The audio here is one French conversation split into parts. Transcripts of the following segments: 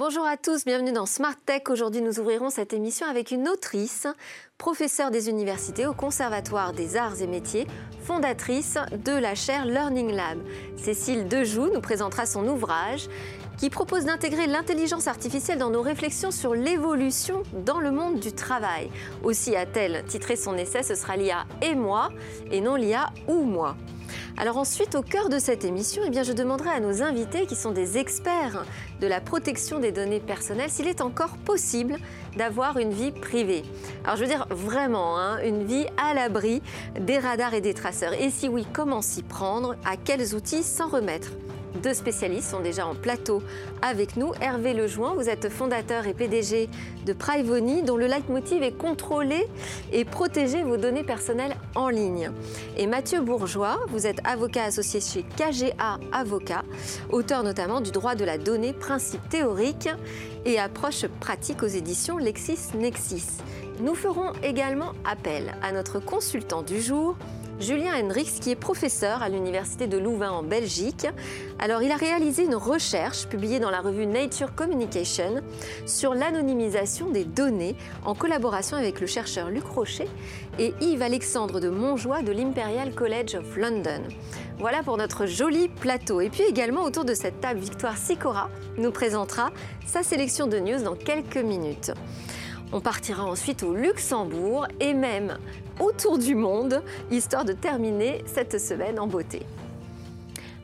Bonjour à tous, bienvenue dans Smart Tech. Aujourd'hui, nous ouvrirons cette émission avec une autrice, professeure des universités au Conservatoire des Arts et Métiers, fondatrice de la chaire Learning Lab. Cécile Dejoux nous présentera son ouvrage qui propose d'intégrer l'intelligence artificielle dans nos réflexions sur l'évolution dans le monde du travail. Aussi a-t-elle titré son essai Ce sera l'IA et moi et non l'IA ou moi. Alors ensuite, au cœur de cette émission, eh bien, je demanderai à nos invités, qui sont des experts de la protection des données personnelles, s'il est encore possible d'avoir une vie privée. Alors je veux dire vraiment, hein, une vie à l'abri des radars et des traceurs. Et si oui, comment s'y prendre? À quels outils s'en remettre? Deux spécialistes sont déjà en plateau avec nous. Hervé Lejoin, vous êtes fondateur et PDG de Privoni, dont le leitmotiv est contrôler et protéger vos données personnelles en ligne. Et Mathieu Bourgeois, vous êtes avocat associé chez KGA Avocat, auteur notamment du droit de la donnée, principe théorique et approche pratique aux éditions LexisNexis. Nous ferons également appel à notre consultant du jour, Julien Hendrix, qui est professeur à l'Université de Louvain en Belgique. Alors, il a réalisé une recherche publiée dans la revue Nature Communication sur l'anonymisation des données en collaboration avec le chercheur Luc Rocher et Yves-Alexandre de Montjoie de l'Imperial College of London. Voilà pour notre joli plateau. Et puis également autour de cette table, Victoire Sicora nous présentera sa sélection de news dans quelques minutes. On partira ensuite au Luxembourg et même autour du monde, histoire de terminer cette semaine en beauté.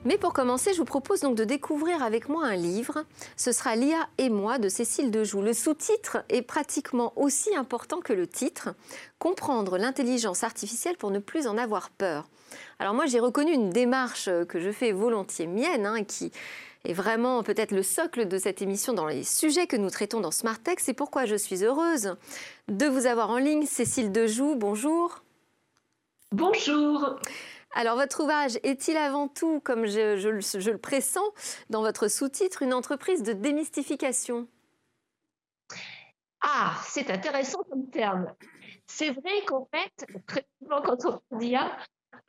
Mais pour commencer, je vous propose donc de découvrir avec moi un livre. Ce sera Lia et moi de Cécile Dejoux. Le sous-titre est pratiquement aussi important que le titre. Comprendre l'intelligence artificielle pour ne plus en avoir peur. Alors moi, j'ai reconnu une démarche que je fais volontiers mienne, hein, qui est vraiment peut-être le socle de cette émission dans les sujets que nous traitons dans Smart Tech. C'est pourquoi je suis heureuse de vous avoir en ligne. Cécile Dejoux, bonjour. Bonjour. Alors, votre ouvrage est-il avant tout, comme je, je le pressens dans votre sous-titre, une entreprise de démystification? Ah, c'est intéressant comme terme. C'est vrai qu'en fait, très souvent, quand on dit IA,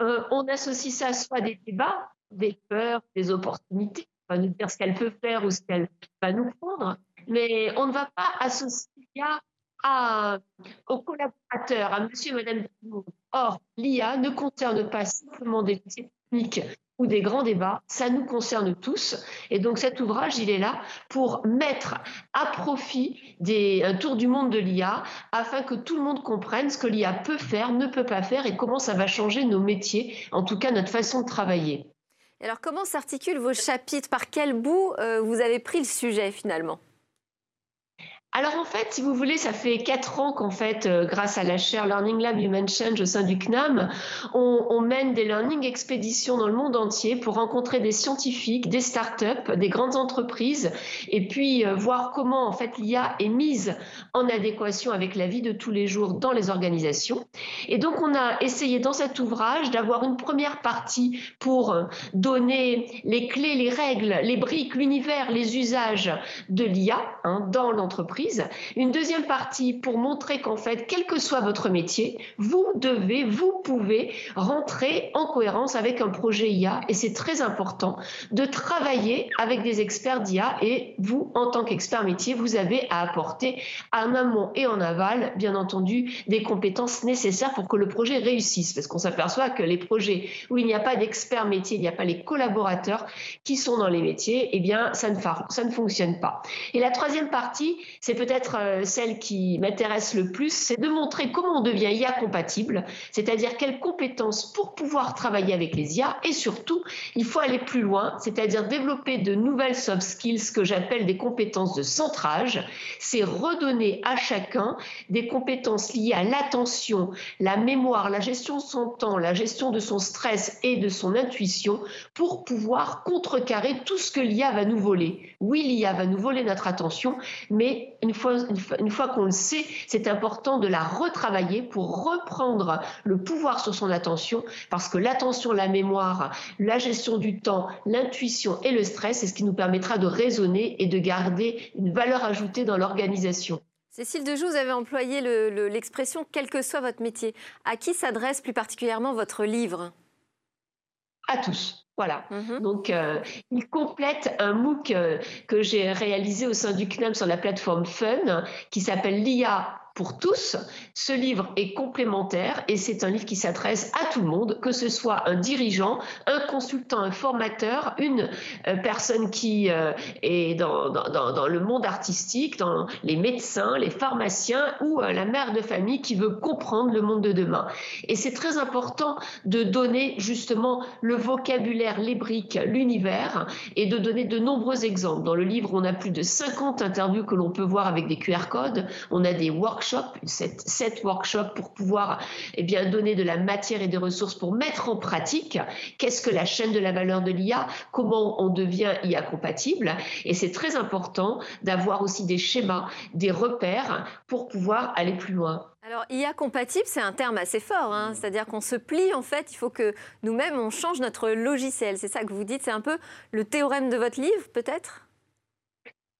euh, on associe ça soit à des débats, des peurs, des opportunités, va nous dire ce qu'elle peut faire ou ce qu'elle va nous prendre, mais on ne va pas associer l'IA aux collaborateurs, à monsieur et madame Or, l'IA ne concerne pas simplement des techniques ou des grands débats, ça nous concerne tous. Et donc cet ouvrage, il est là pour mettre à profit des, un tour du monde de l'IA afin que tout le monde comprenne ce que l'IA peut faire, ne peut pas faire et comment ça va changer nos métiers, en tout cas notre façon de travailler. Alors comment s'articulent vos chapitres? Par quel bout euh, vous avez pris le sujet finalement? Alors en fait, si vous voulez, ça fait quatre ans qu'en fait, euh, grâce à la chaire Learning Lab Human Change au sein du CNAM, on, mène des learning expéditions dans le monde entier pour rencontrer des scientifiques, des startups, des grandes entreprises, et puis euh, voir comment en fait l'IA est mise en adéquation avec la vie de tous les jours dans les organisations. Et donc on a essayé dans cet ouvrage d'avoir une première partie pour euh, donner les clés, les règles, les briques, l'univers, les usages de l'IA hein, dans l'entreprise une deuxième partie pour montrer qu'en fait, quel que soit votre métier, vous devez, vous pouvez rentrer en cohérence avec un projet IA. Et c'est très important de travailler avec des experts d'IA. Et vous, en tant qu'expert métier, vous avez à apporter en amont et en aval, bien entendu, des compétences nécessaires pour que le projet réussisse. Parce qu'on s'aperçoit que les projets où il n'y a pas d'experts métiers, il n'y a pas les collaborateurs qui sont dans les métiers, eh bien, ça ne, ça ne fonctionne pas. Et la troisième partie, c'est peut-être euh, celle qui m'intéresse le plus, c'est de montrer comment on devient IA compatible, c'est-à-dire quelles compétences pour pouvoir travailler avec les IA et surtout, il faut aller plus loin, c'est-à-dire développer de nouvelles soft skills que j'appelle des compétences de centrage, c'est redonner à chacun des compétences liées à l'attention, la mémoire, la gestion de son temps, la gestion de son stress et de son intuition pour pouvoir contrecarrer tout ce que l'IA va nous voler. Oui, l'IA va nous voler notre attention, mais une fois, une fois, qu'on le sait, c'est important de la retravailler pour reprendre le pouvoir sur son attention, parce que l'attention, la mémoire, la gestion du temps, l'intuition et le stress, c'est ce qui nous permettra de raisonner et de garder une valeur ajoutée dans l'organisation. Cécile Dejoux, vous avez employé l'expression quel que soit votre métier. À qui s'adresse plus particulièrement votre livre? À tous Voilà. Mhm. Donc, euh, il complète un MOOC euh, que j'ai réalisé au sein du CNAM sur la plateforme Fun qui s'appelle l'IA pour tous. Ce livre est complémentaire et c'est un livre qui s'adresse à tout le monde, que ce soit un dirigeant, un consultant, un formateur, une euh, personne qui euh, est dans, dans, le monde artistique, dans les médecins, les pharmaciens ou euh, la mère de famille qui veut comprendre le monde de demain. Et c'est très important de donner justement le vocabulaire, les briques, l'univers et de donner de nombreux exemples. Dans le livre, on a plus de 50 interviews que l'on peut voir avec des QR codes, on a des workshops sept, sept, workshops pour pouvoir eh bien, donner de la matière et des ressources pour mettre en pratique qu'est-ce que la chaîne de la valeur de l'IA, comment on devient IA compatible. Et c'est très important d'avoir aussi des schémas, des repères pour pouvoir aller plus loin. Alors, IA compatible, c'est un terme assez fort, hein. c'est-à-dire qu'on se plie, en fait, il faut que nous-mêmes, on change notre logiciel. C'est ça que vous dites, c'est un peu le théorème de votre livre, peut-être?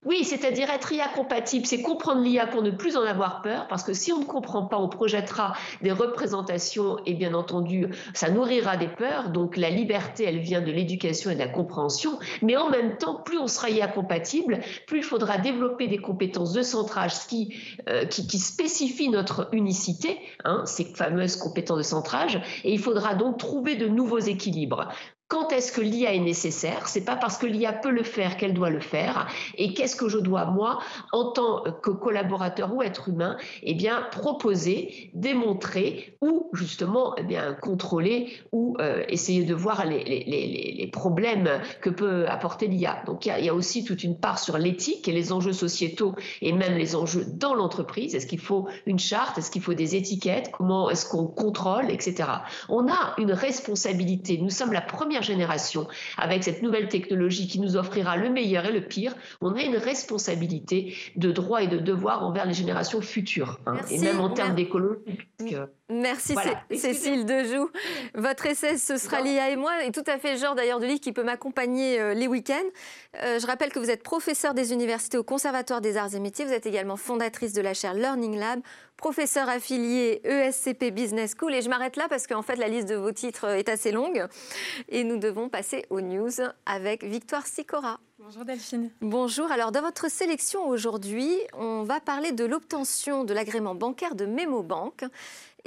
Oui, c'est-à-dire être IA compatible, c'est comprendre l'IA pour ne plus en avoir peur, parce que si on ne comprend pas, on projettera des représentations et bien entendu, ça nourrira des peurs. Donc la liberté, elle vient de l'éducation et de la compréhension, mais en même temps, plus on sera IA compatible, plus il faudra développer des compétences de centrage qui, euh, qui, qui, spécifient notre unicité, hein, ces fameuses compétences de centrage, et il faudra donc trouver de nouveaux équilibres. Quand est-ce que l'IA est nécessaire? C'est pas parce que l'IA peut le faire qu'elle doit le faire. Et qu'est-ce que je dois moi, en tant que collaborateur ou être humain, eh bien proposer, démontrer ou justement eh bien contrôler ou euh, essayer de voir les, les, les, problèmes que peut apporter l'IA. Donc il y, a, aussi toute une part sur l'éthique et les enjeux sociétaux et même les enjeux dans l'entreprise. Est-ce qu'il faut une charte? Est-ce qu'il faut des étiquettes? Comment est-ce qu'on contrôle, etc. On a une responsabilité. Nous sommes la première génération, avec cette nouvelle technologie qui nous offrira le meilleur et le pire, on a une responsabilité de droit et de devoir envers les générations futures, hein, et même en termes d'écologie. Merci Cécile Dejoux. Votre essai, ce sera l'IA et moi, et tout à fait le genre d'ailleurs de livre qui peut m'accompagner euh, les week-ends. Euh, je rappelle que vous êtes professeur des universités au Conservatoire des Arts et Métiers, vous êtes également fondatrice de la chaire Learning Lab, professeur affilié ESCP Business School. Et je m'arrête là parce qu'en fait la liste de vos titres est assez longue. Et nous devons passer aux news avec Victoire Sicora. Bonjour Delphine. Bonjour. Alors dans votre sélection aujourd'hui, on va parler de l'obtention de l'agrément bancaire de MemoBank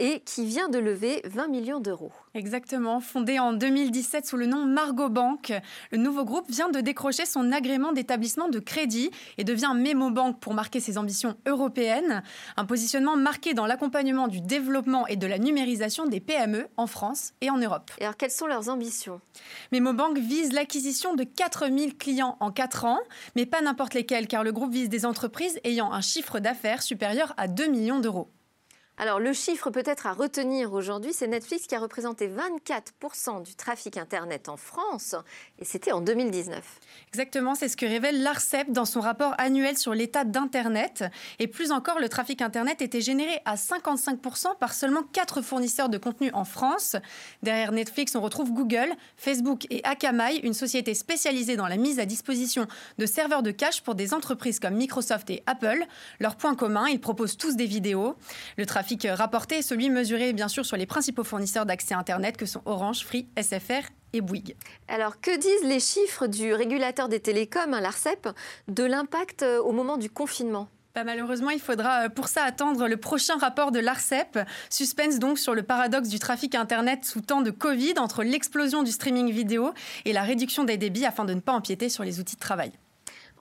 et qui vient de lever 20 millions d'euros. Exactement. Fondé en 2017 sous le nom Margot Bank, le nouveau groupe vient de décrocher son agrément d'établissement de crédit et devient Memo Bank pour marquer ses ambitions européennes. Un positionnement marqué dans l'accompagnement du développement et de la numérisation des PME en France et en Europe. Et alors, quelles sont leurs ambitions? Memo Bank vise l'acquisition de 4000 clients en 4 ans, mais pas n'importe lesquels, car le groupe vise des entreprises ayant un chiffre d'affaires supérieur à 2 millions d'euros. Alors le chiffre peut-être à retenir aujourd'hui, c'est Netflix qui a représenté 24% du trafic Internet en France, et c'était en 2019. Exactement, c'est ce que révèle l'ARCEP dans son rapport annuel sur l'état d'Internet. Et plus encore, le trafic Internet était généré à 55% par seulement 4 fournisseurs de contenu en France. Derrière Netflix, on retrouve Google, Facebook et Akamai, une société spécialisée dans la mise à disposition de serveurs de cache pour des entreprises comme Microsoft et Apple. Leur point commun, ils proposent tous des vidéos. Rapporté celui mesuré bien sûr sur les principaux fournisseurs d'accès Internet que sont Orange, Free, SFR et Bouygues. Alors, que disent les chiffres du régulateur des télécoms, hein, l'ARCEP, de l'impact euh, au moment du confinement? Bah, malheureusement, il faudra euh, pour ça attendre le prochain rapport de l'ARCEP. Suspense donc sur le paradoxe du trafic Internet sous temps de Covid entre l'explosion du streaming vidéo et la réduction des débits afin de ne pas empiéter sur les outils de travail.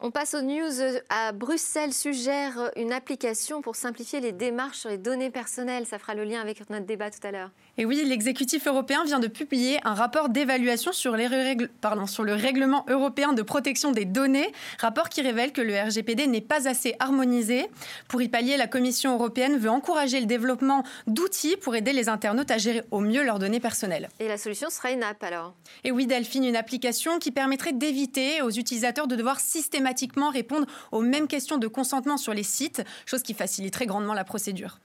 On passe aux news. À Bruxelles suggère une application pour simplifier les démarches sur les données personnelles. Ça fera le lien avec notre débat tout à l'heure. Et oui, l'exécutif européen vient de publier un rapport d'évaluation sur, sur, le règlement européen de protection des données, rapport qui révèle que le RGPD n'est pas assez harmonisé. Pour y pallier, la Commission européenne veut encourager le développement d'outils pour aider les internautes à gérer au mieux leurs données personnelles. Et la solution sera une app alors? Et oui, Delphine, une application qui permettrait d'éviter aux utilisateurs de devoir systématiquement répondre aux mêmes questions de consentement sur les sites, chose qui faciliterait grandement la procédure.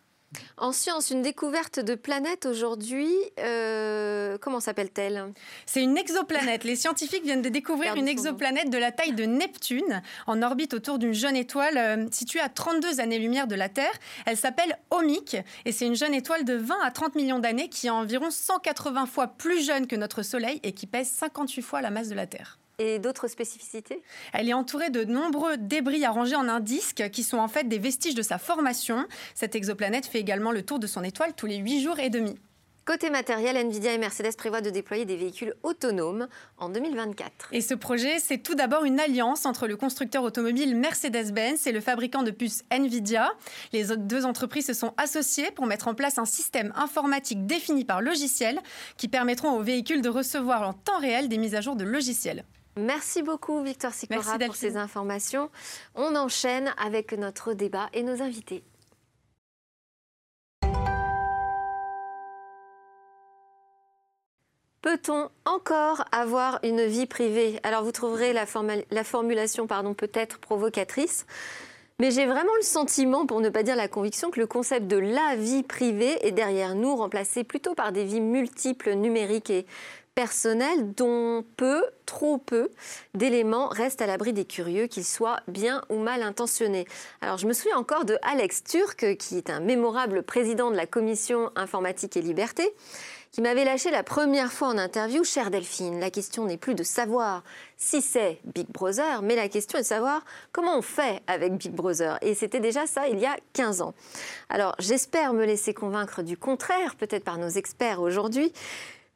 En science, une découverte de planète aujourd'hui, euh, comment s'appelle-t-elle? C'est une exoplanète. Les scientifiques viennent de découvrir une exoplanète de la taille de Neptune, en orbite autour d'une jeune étoile euh, située à 32 années-lumière de la Terre. Elle s'appelle Omic et c'est une jeune étoile de 20 à 30 millions d'années qui est environ 180 fois plus jeune que notre Soleil et qui pèse 58 fois la masse de la Terre. Et d'autres spécificités? Elle est entourée de nombreux débris arrangés en un disque qui sont en fait des vestiges de sa formation. Cette exoplanète fait également le tour de son étoile tous les 8 jours et demi. Côté matériel, Nvidia et Mercedes prévoient de déployer des véhicules autonomes en 2024. Et ce projet, c'est tout d'abord une alliance entre le constructeur automobile Mercedes-Benz et le fabricant de puces Nvidia. Les deux entreprises se sont associées pour mettre en place un système informatique défini par logiciel qui permettront aux véhicules de recevoir en temps réel des mises à jour de logiciels. Merci beaucoup Victor Sicora pour ces informations. On enchaîne avec notre débat et nos invités. Peut-on encore avoir une vie privée? Alors vous trouverez la, la formulation pardon, peut-être provocatrice, mais j'ai vraiment le sentiment, pour ne pas dire la conviction, que le concept de la vie privée est derrière nous, remplacé plutôt par des vies multiples, numériques et personnel dont peu, trop peu, d'éléments restent à l'abri des curieux, qu'ils soient bien ou mal intentionnés. Alors je me souviens encore de Alex Turc, qui est un mémorable président de la commission informatique et liberté, qui m'avait lâché la première fois en interview, chère Delphine, la question n'est plus de savoir si c'est Big Brother, mais la question est de savoir comment on fait avec Big Brother. Et c'était déjà ça il y a 15 ans. Alors j'espère me laisser convaincre du contraire, peut-être par nos experts aujourd'hui,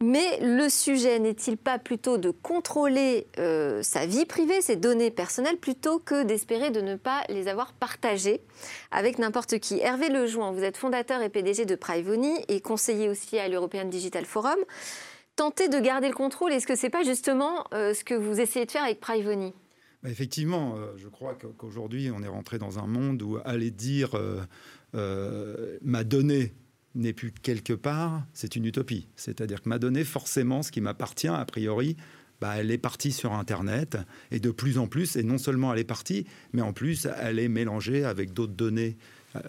mais le sujet n'est-il pas plutôt de contrôler euh, sa vie privée, ses données personnelles, plutôt que d'espérer de ne pas les avoir partagées avec n'importe qui? Hervé Lejoin, vous êtes fondateur et PDG de Privony et conseiller aussi à l'European Digital Forum. Tenter de garder le contrôle, est-ce que ce n'est pas justement euh, ce que vous essayez de faire avec Privony bah, Effectivement, euh, je crois qu'aujourd'hui, on est rentré dans un monde où aller dire ma donnée n'est plus quelque part, c'est une utopie. C'est-à-dire que ma donnée, forcément, ce qui m'appartient, a priori, bah, elle est partie sur Internet et de plus en plus, et non seulement elle est partie, mais en plus, elle est mélangée avec d'autres données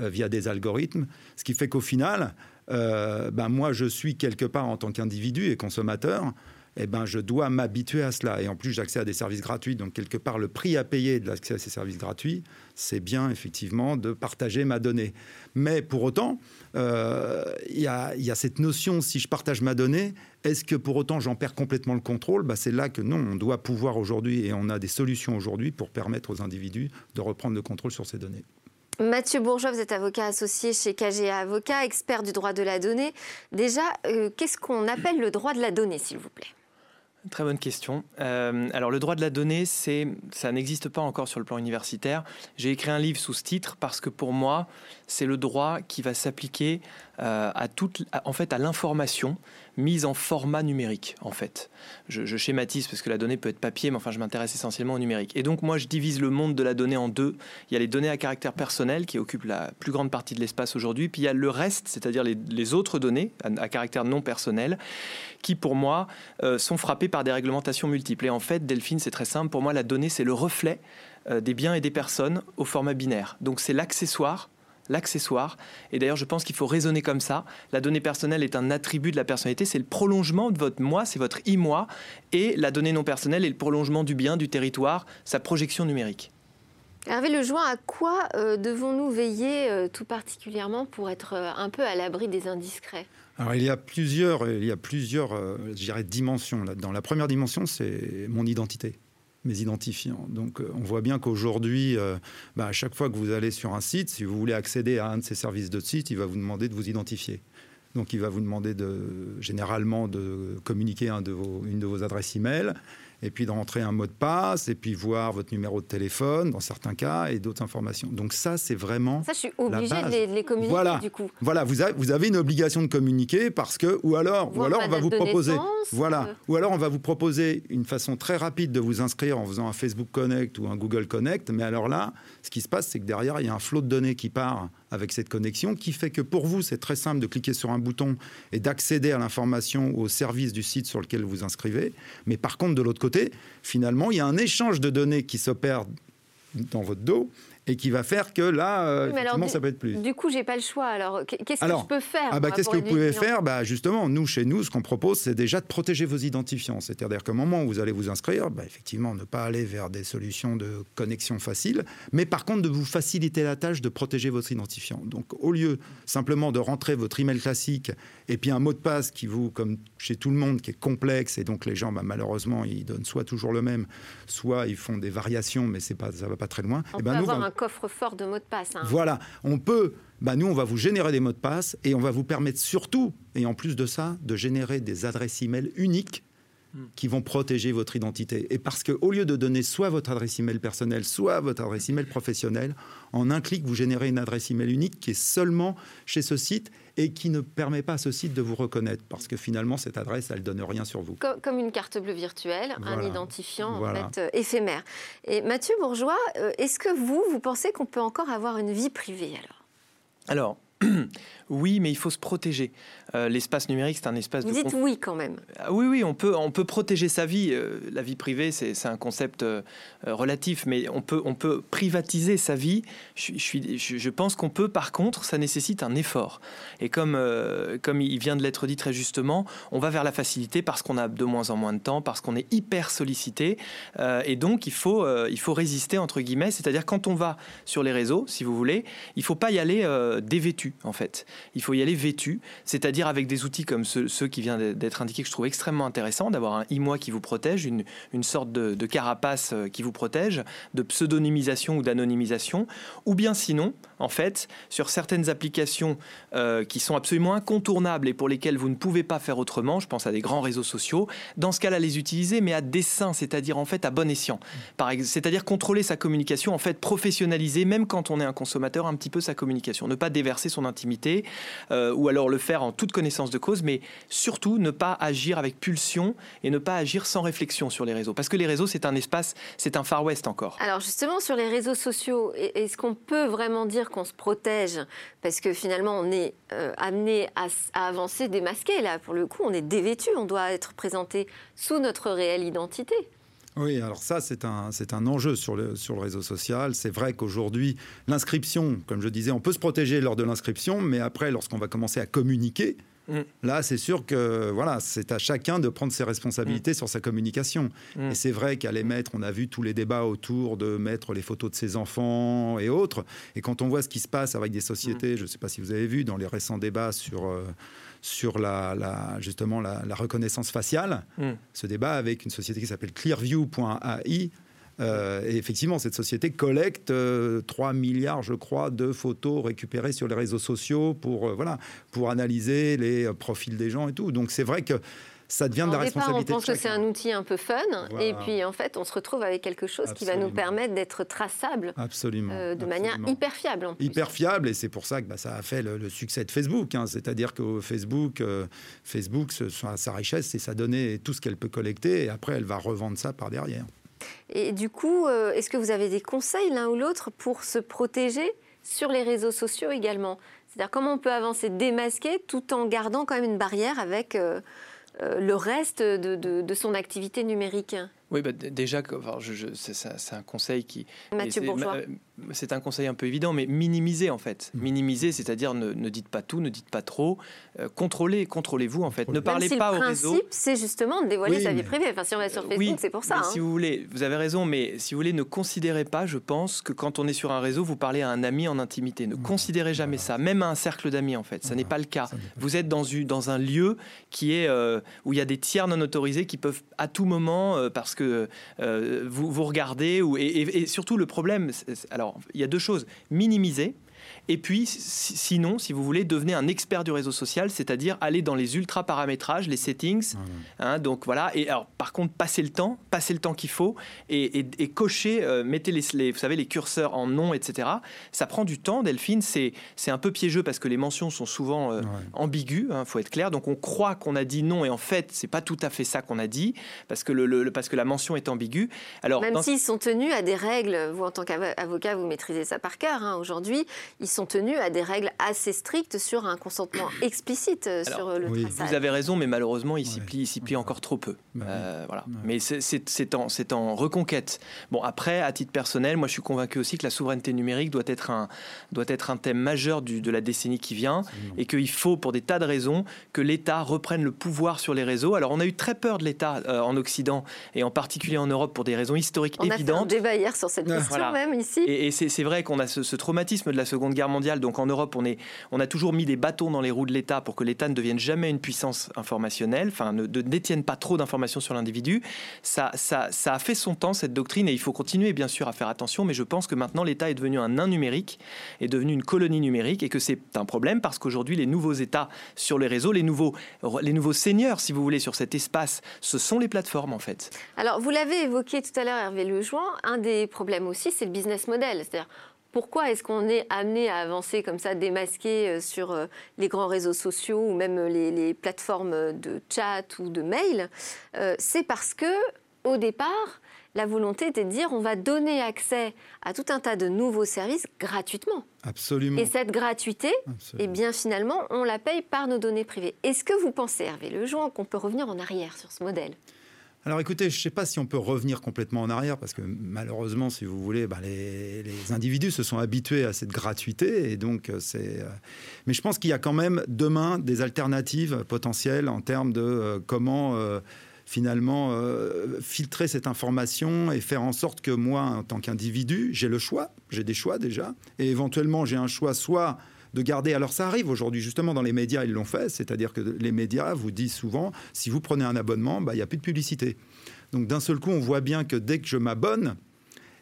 euh, via des algorithmes, ce qui fait qu'au final, euh, bah, moi, je suis quelque part en tant qu'individu et consommateur, eh ben, je dois m'habituer à cela. Et en plus, j'accède à des services gratuits. Donc, quelque part, le prix à payer de l'accès à ces services gratuits, c'est bien, effectivement, de partager ma donnée. Mais pour autant, euh, il y, a cette notion, si je partage ma donnée, est-ce que pour autant j'en perds complètement le contrôle? Bah, C'est là que non, on doit pouvoir aujourd'hui, et on a des solutions aujourd'hui pour permettre aux individus de reprendre le contrôle sur ces données. Mathieu Bourgeois, vous êtes avocat associé chez KGA Avocat, expert du droit de la donnée. Déjà, euh, qu'est-ce qu'on appelle le droit de la donnée, s'il vous plaît? Très bonne question. Euh, alors le droit de la donnée, c'est, ça n'existe pas encore sur le plan universitaire. J'ai écrit un livre sous ce titre parce que pour moi, c'est le droit qui va s'appliquer euh, à toute, en fait, à l'information mise en format numérique, en fait. Je, schématise parce que la donnée peut être papier, mais enfin, je m'intéresse essentiellement au numérique. Et donc, moi, je divise le monde de la donnée en deux. Il y a les données à caractère personnel qui occupent la plus grande partie de l'espace aujourd'hui, puis il y a le reste, c'est-à-dire les, autres données à, caractère non personnel, qui, pour moi, euh, sont frappées par des réglementations multiples. Et en fait, Delphine, c'est très simple. Pour moi, la donnée, c'est le reflet euh, des biens et des personnes au format binaire. Donc, c'est l'accessoire l'accessoire. Et d'ailleurs, je pense qu'il faut raisonner comme ça. La donnée personnelle est un attribut de la personnalité, c'est le prolongement de votre moi, c'est votre i-moi. Et la donnée non personnelle est le prolongement du bien, du territoire, sa projection numérique. Hervé Lejoint, à quoi euh, devons-nous veiller euh, tout particulièrement pour être euh, un peu à l'abri des indiscrets? Alors il y a plusieurs, il y a plusieurs, dimensions là-dedans. La première dimension, c'est mon identité mes identifiants. Donc euh, on voit bien qu'aujourd'hui, euh, bah, à chaque fois que vous allez sur un site, si vous voulez accéder à un de ces services de site, il va vous demander de vous identifier. Donc il va vous demander de, généralement de communiquer une de vos adresses e-mail et puis d'entrer un mot de passe, et puis voir votre numéro de téléphone dans certains cas, et d'autres informations. Donc ça, c'est vraiment Ça, je suis obligée de les, communiquer voilà. du coup. Voilà, vous avez, vous avez une obligation de communiquer parce que, ou alors, ou alors on va vous proposer, voilà, euh. ou alors on va vous proposer une façon très rapide de vous inscrire en faisant un Facebook Connect ou un Google Connect, mais alors là, ce qui se passe, c'est que derrière, il y a un flot de données qui part avec cette connexion, qui fait que pour vous, c'est très simple de cliquer sur un bouton et d'accéder à l'information au service du site sur lequel vous inscrivez. Mais par contre, de l'autre côté, finalement, il y a un échange de données qui s'opère dans votre dos et qui va faire que là, euh, effectivement, ça peut être plus. Du coup, j'ai pas le choix. Alors, qu'est-ce que je peux faire ah bah, Qu'est-ce que vous pouvez faire? Bah, Justement, nous, chez nous, ce qu'on propose, c'est déjà de protéger vos identifiants. C'est-à-dire qu'au moment où vous allez vous inscrire, bah, effectivement, ne pas aller vers des solutions de connexion facile, mais par contre, de vous faciliter la tâche de protéger votre identifiant. Donc, au lieu simplement de rentrer votre email classique et puis un mot de passe qui vous, comme chez tout le monde, qui est complexe, et donc les gens, bah, malheureusement, ils donnent soit toujours le même, soit ils font des variations, mais c'est pas, ça va pas très loin. On et eh ben, peut avoir un coffre-fort de mots de passe. Hein. Voilà, on peut. Bah, nous, on va vous générer des mots de passe et on va vous permettre surtout, et en plus de ça, de générer des adresses email uniques. Qui vont protéger votre identité. Et parce qu'au lieu de donner soit votre adresse email personnelle, soit votre adresse email professionnelle, en un clic, vous générez une adresse email unique qui est seulement chez ce site et qui ne permet pas à ce site de vous reconnaître parce que finalement cette adresse elle donne rien sur vous. Comme, une carte bleue virtuelle, un identifiant en fait, euh, éphémère. Et Mathieu Bourgeois, euh, est-ce que vous vous pensez qu'on peut encore avoir une vie privée alors? Alors oui, mais il faut se protéger. Euh, l'espace numérique, c'est un espace Vous de. dites oui quand même. Ah oui, oui, on peut, on peut protéger sa vie. Euh, la vie privée, c'est un concept euh, relatif, mais on peut, on peut privatiser sa vie. Je, pense qu'on peut, par contre, ça nécessite un effort. Et comme, comme il vient de l'être dit très justement, on va vers la facilité parce qu'on a de moins en moins de temps, parce qu'on est hyper sollicité. et donc, il faut, il faut résister, entre guillemets. C'est-à-dire, quand on va sur les réseaux, si vous voulez, il ne faut pas y aller dévêtu, en fait. Il faut y aller vêtu, c'est-à-dire avec des outils comme ceux, qui viennent d'être indiqués que je trouve extrêmement intéressant, d'avoir un e-moi qui vous protège, une, une sorte de, de, carapace euh, qui vous protège, de pseudonymisation ou d'anonymisation, ou bien sinon, en fait, sur certaines applications euh, qui sont absolument incontournables et pour lesquelles vous ne pouvez pas faire autrement, je pense à des grands réseaux sociaux, dans ce cas-là, les utiliser, mais à dessein, c'est-à-dire en fait à bon escient. C'est-à-dire contrôler sa communication, en fait professionnaliser, même quand on est un consommateur, un petit peu sa communication. Ne pas déverser son intimité, euh, ou alors le faire en toute connaissance de cause, mais surtout ne pas agir avec pulsion et ne pas agir sans réflexion sur les réseaux. Parce que les réseaux, c'est un espace, c'est un Far West encore. Alors justement, sur les réseaux sociaux, est-ce qu'on peut vraiment dire qu'on se protège? Parce que finalement, on est euh, amené à, avancer démasqué. Là, pour le coup, on est dévêtu, on doit être présenté sous notre réelle identité. Oui, alors ça, c'est un, c'est un enjeu sur le, sur le réseau social. C'est vrai qu'aujourd'hui, l'inscription, comme je disais, on peut se protéger lors de l'inscription, mais après, lorsqu'on va commencer à communiquer, mm. Là, c'est sûr que voilà, c'est à chacun de prendre ses responsabilités mm. sur sa communication. Mm. Et c'est vrai qu'à les mettre, on a vu tous les débats autour de mettre les photos de ses enfants et autres. Et quand on voit ce qui se passe avec des sociétés, je ne sais pas si vous avez vu dans les récents débats sur euh, sur la, justement la, reconnaissance faciale, hmm. ce débat avec une société qui s'appelle Clearview.ai. Euh, et effectivement, cette société collecte 3 euh, milliards, je crois, de photos récupérées sur les réseaux sociaux pour, euh, voilà, pour analyser les profils des gens et tout. Donc c'est vrai que ça devient de la responsabilité. on pense que c'est un outil un peu fun, et puis en fait, on se retrouve avec quelque chose qui va nous permettre d'être traçable absolument, euh, de manière hyper fiable. En Hyper fiable, et c'est pour ça que bah, ça a fait le, succès de Facebook. Hein. C'est-à-dire que Facebook, euh, Facebook sa richesse, c'est sa donnée et tout ce qu'elle peut collecter, et après, elle va revendre ça par derrière. Et du coup, euh, est-ce que vous avez des conseils l'un ou l'autre pour se protéger sur les réseaux sociaux également? C'est-à-dire comment on peut avancer démasqué tout en gardant quand même une barrière avec le reste de, de, son activité numérique oui, bah, déjà, c'est un conseil qui. Mathieu Bourgeois. Euh, c'est un conseil un peu évident, mais minimiser en fait. Mm. Minimiser, c'est-à-dire ne, dites pas tout, ne dites pas trop. Euh, contrôlez, contrôlez-vous en fait. Ne parlez pas au réseau. Le principe, c'est justement de dévoiler sa vie privée. Enfin, si on va sur Facebook, c'est pour ça. Hein. Si vous voulez, vous avez raison, mais si vous voulez, ne considérez pas, je pense, que quand on est sur un réseau, vous parlez à un ami en intimité. Ne considérez jamais ça, même à un cercle d'amis en fait. Ça n'est pas le cas. Vous êtes dans, dans un lieu qui est euh, où il y a des tiers non autorisés qui peuvent à tout moment, parce que euh, vous, vous regardez, ou, et, surtout le problème, alors il y a deux choses, minimiser, et puis, sinon, si vous voulez, devenez un expert du réseau social, c'est-à-dire aller dans les ultra paramétrages, les settings. Hein, donc voilà. Et alors, par contre, passez le temps, passez le temps qu'il faut et, et, cochez, euh, mettez les, vous savez, les curseurs en nom, etc. Ça prend du temps, Delphine. C'est un peu piégeux parce que les mentions sont souvent euh, ambiguës. Il hein, faut être clair. Donc on croit qu'on a dit non et en fait, c'est pas tout à fait ça qu'on a dit parce que le, parce que la mention est ambiguë. Alors même s'ils sont tenus à des règles, vous en tant qu'avocat, vous maîtrisez ça par cœur. Hein, aujourd'hui, ils sont tenus à des règles assez strictes sur un consentement explicite euh, sur le oui. Vous avez raison, mais malheureusement, ils s'y plient, plient, encore trop peu. Bah voilà. Mais c'est en, en reconquête. Bon, après, à titre personnel, moi, je suis convaincu aussi que la souveraineté numérique doit être un, doit être un thème majeur du, de la décennie qui vient et qu'il faut, pour des tas de raisons, que l'État reprenne le pouvoir sur les réseaux. Alors, on a eu très peur de l'État euh, en Occident et en particulier en Europe pour des raisons historiques évidentes. On a fait un débat hier sur cette question même ici. Et, c'est vrai qu'on a ce, traumatisme de la Seconde Guerre mondiale. Donc, en Europe, on, est, on a toujours mis des bâtons dans les roues de l'État pour que l'État ne devienne jamais une puissance informationnelle, enfin, ne, ne détienne pas trop d'informations sur l'individu. Ça, ça, ça a fait son temps, cette doctrine, et il faut continuer, bien sûr, à faire attention. Mais je pense que maintenant, l'État est devenu un nain numérique, est devenu une colonie numérique, et que c'est un problème parce qu'aujourd'hui, les nouveaux États sur les réseaux, les nouveaux, les nouveaux seigneurs, si vous voulez, sur cet espace, ce sont les plateformes, en fait. Alors, vous l'avez évoqué tout à l'heure, Hervé Lejoin, un des problèmes aussi, c'est le business model. C'est-à-dire, pourquoi est-ce qu'on est amené à avancer comme ça, démasqué euh, sur euh, les grands réseaux sociaux ou même les, plateformes de chat ou de mail euh, C'est parce que, au départ, la volonté était de dire on va donner accès à tout un tas de nouveaux services gratuitement. Absolument. Et cette gratuité, eh bien finalement, on la paye par nos données privées. Est-ce que vous pensez, Hervé Lejoint, qu'on peut revenir en arrière sur ce modèle? Alors écoutez, je ne sais pas si on peut revenir complètement en arrière, parce que malheureusement, si vous voulez, bah, les, individus se sont habitués à cette gratuité, et donc euh, c'est... Euh, mais je pense qu'il y a quand même demain des alternatives potentielles en termes de euh, comment finalement filtrer cette information et faire en sorte que moi, en tant qu'individu, j'ai le choix, j'ai des choix déjà, et éventuellement j'ai un choix soit de garder. Alors ça arrive aujourd'hui, justement dans les médias, ils l'ont fait, c'est-à-dire que les médias vous disent souvent, si vous prenez un abonnement, bah, il n'y a plus de publicité. Donc d'un seul coup, on voit bien que dès que je m'abonne,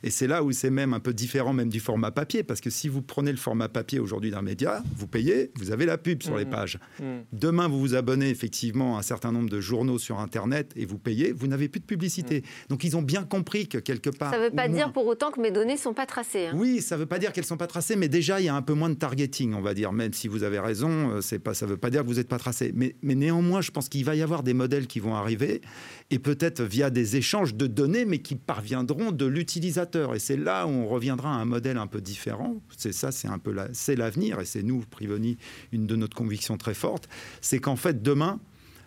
et c'est là où c'est même un peu différent même du format papier, parce que si vous prenez le format papier aujourd'hui d'un média, vous payez, vous avez la pub sur les mmh. pages. Mmh. Demain, vous vous abonnez effectivement à un certain nombre de journaux sur Internet et vous payez, vous n'avez plus de publicité. Mmh. Donc ils ont bien compris que quelque part... Ça ne veut pas dire pour autant que mes données ne sont pas tracées. Hein. Oui, ça ne veut pas dire qu'elles ne sont pas tracées, mais déjà, il y a un peu moins de targeting, on va dire, même si vous avez raison, euh, pas, ça ne veut pas dire que vous n'êtes pas tracé. Mais, mais néanmoins, je pense qu'il va y avoir des modèles qui vont arriver, et peut-être via des échanges de données, mais qui parviendront de l'utilisateur. Et c'est là on reviendra à un modèle un peu différent. C'est ça, c'est un peu c'est l'avenir et c'est nous, Privoni, une de notre conviction très forte, c'est qu'en fait demain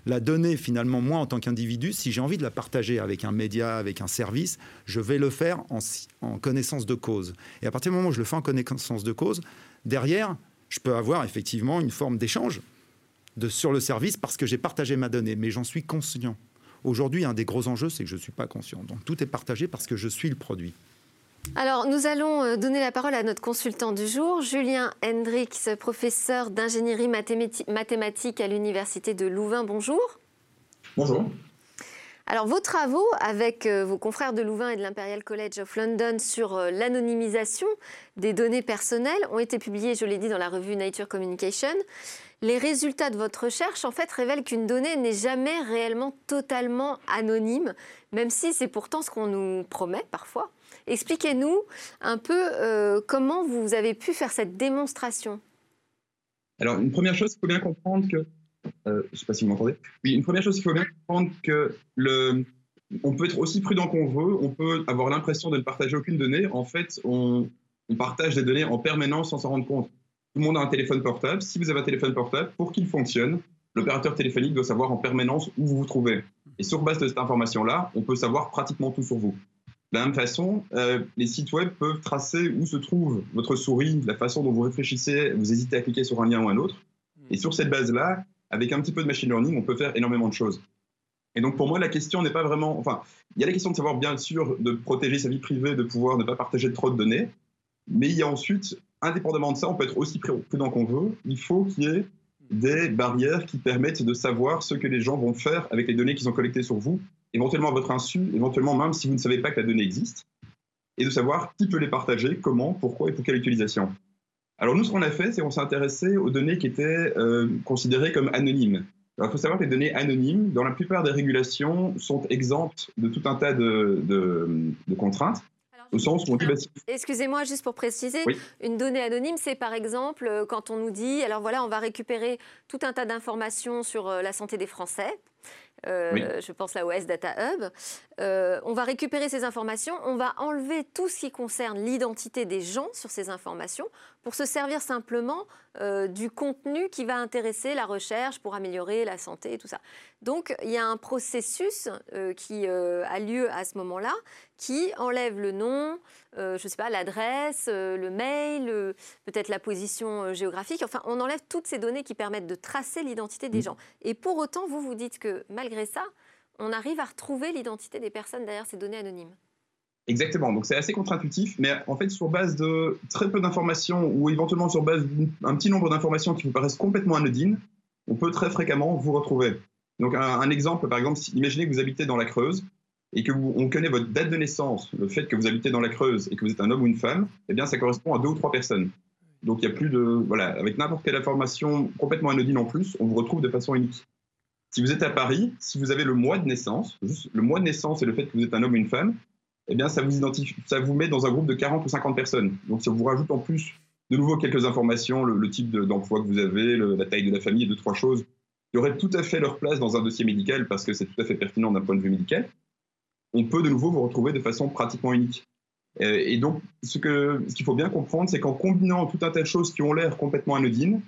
la donnée, finalement, moi, en tant qu'individu, si j'ai envie de la partager avec un média, avec un service, je vais le faire en, connaissance de cause. Et à partir du moment où je le fais en connaissance de cause, derrière, je peux avoir effectivement une forme d'échange sur le service parce que j'ai partagé ma donnée, mais j'en suis conscient. Aujourd'hui, un des gros enjeux, c'est que je ne suis pas conscient. Donc tout est partagé parce que je suis le produit. Alors, nous allons euh, donner la parole à notre consultant du jour, Julien Hendrix, professeur d'ingénierie mathématique à l'Université de Louvain. Bonjour. Bonjour. Alors, vos travaux avec euh, vos confrères de Louvain et de l'Imperial College of London sur euh, l'anonymisation des données personnelles ont été publiés, je l'ai dit, dans la revue Nature Communication. Les résultats de votre recherche, en fait, révèlent qu'une donnée n'est jamais réellement totalement anonyme, même si c'est pourtant ce qu'on nous promet parfois. Expliquez-nous un peu euh, comment vous avez pu faire cette démonstration. Alors, une première chose, il faut bien comprendre que. Euh, je ne sais pas si vous m'entendez. Oui, une première chose, il faut bien comprendre que le, on peut être aussi prudent qu'on veut, on peut avoir l'impression de ne partager aucune donnée. En fait, on, on partage des données en permanence sans s'en rendre compte. Tout le monde a un téléphone portable. Si vous avez un téléphone portable, pour qu'il fonctionne, l'opérateur téléphonique doit savoir en permanence où vous vous trouvez. Et sur base de cette information-là, on peut savoir pratiquement tout sur vous. De la même façon, euh, les sites web peuvent tracer où se trouve votre souris, la façon dont vous réfléchissez, vous hésitez à cliquer sur un lien ou un autre. Et sur cette base-là, avec un petit peu de machine learning, on peut faire énormément de choses. Et donc pour moi, la question n'est pas vraiment... Enfin, il y a la question de savoir bien sûr de protéger sa vie privée, de pouvoir ne pas partager trop de données, mais il y a ensuite, indépendamment de ça, on peut être aussi prudent qu'on veut, il faut qu'il y ait des barrières qui permettent de savoir ce que les gens vont faire avec les données qu'ils ont collectées sur vous éventuellement à votre insu, éventuellement même si vous ne savez pas que la donnée existe, et de savoir qui peut les partager, comment, pourquoi et pour quelle utilisation. Alors nous, ce qu'on a fait, c'est qu'on s'est intéressé aux données qui étaient euh, considérées comme anonymes. Alors, il faut savoir que les données anonymes, dans la plupart des régulations, sont exemptes de tout un tas de, de, contraintes. Au sens où on dit, bah, Excusez-moi, juste pour préciser, une donnée anonyme, c'est par exemple euh, quand on nous dit, alors voilà, on va récupérer tout un tas d'informations sur euh, la santé des Français, je pense là au S-Data Hub. On va récupérer ces informations, on va enlever tout ce qui concerne l'identité des gens sur ces informations pour se servir simplement du contenu qui va intéresser la recherche pour améliorer la santé et tout ça. Donc il y a un processus qui a lieu à ce moment-là qui enlève le nom, euh, je sais pas, l'adresse, euh, le mail, euh, peut-être la position géographique. Enfin, on enlève toutes ces données qui permettent de tracer l'identité des mm. gens. Et pour autant, vous vous dites que malgré ça, on arrive à retrouver l'identité des personnes derrière ces données anonymes. Exactement, donc c'est assez contre-intuitif, mais en fait sur base de très peu d'informations ou éventuellement sur base d'un petit nombre d'informations qui vous paraissent complètement anodines, on peut très fréquemment vous retrouver. Donc un, exemple, par exemple, imaginez que vous habitez dans la Creuse, et que on connaît votre date de naissance, le fait que vous habitez dans la Creuse et que vous êtes un homme ou une femme, eh bien, ça correspond à deux ou trois personnes. Donc, il n'y a plus de. Voilà, avec n'importe quelle information complètement anodine en plus, on vous retrouve de façon unique. Si vous êtes à Paris, si vous avez le mois de naissance, le mois de naissance et le fait que vous êtes un homme ou une femme, eh bien, ça vous identifie, ça vous met dans un groupe de 40 ou 50 personnes. Donc, ça vous rajoute en plus de nouveau quelques informations, le, type d'emploi que vous avez, la taille de la famille deux, trois choses qui auraient tout à fait leur place dans un dossier médical parce que c'est tout à fait pertinent d'un point de vue médical on peut de nouveau vous retrouver de façon pratiquement unique. Euh, et donc, ce qu'il faut bien comprendre, c'est qu'en combinant tout un tas de choses qui ont l'air complètement anodines,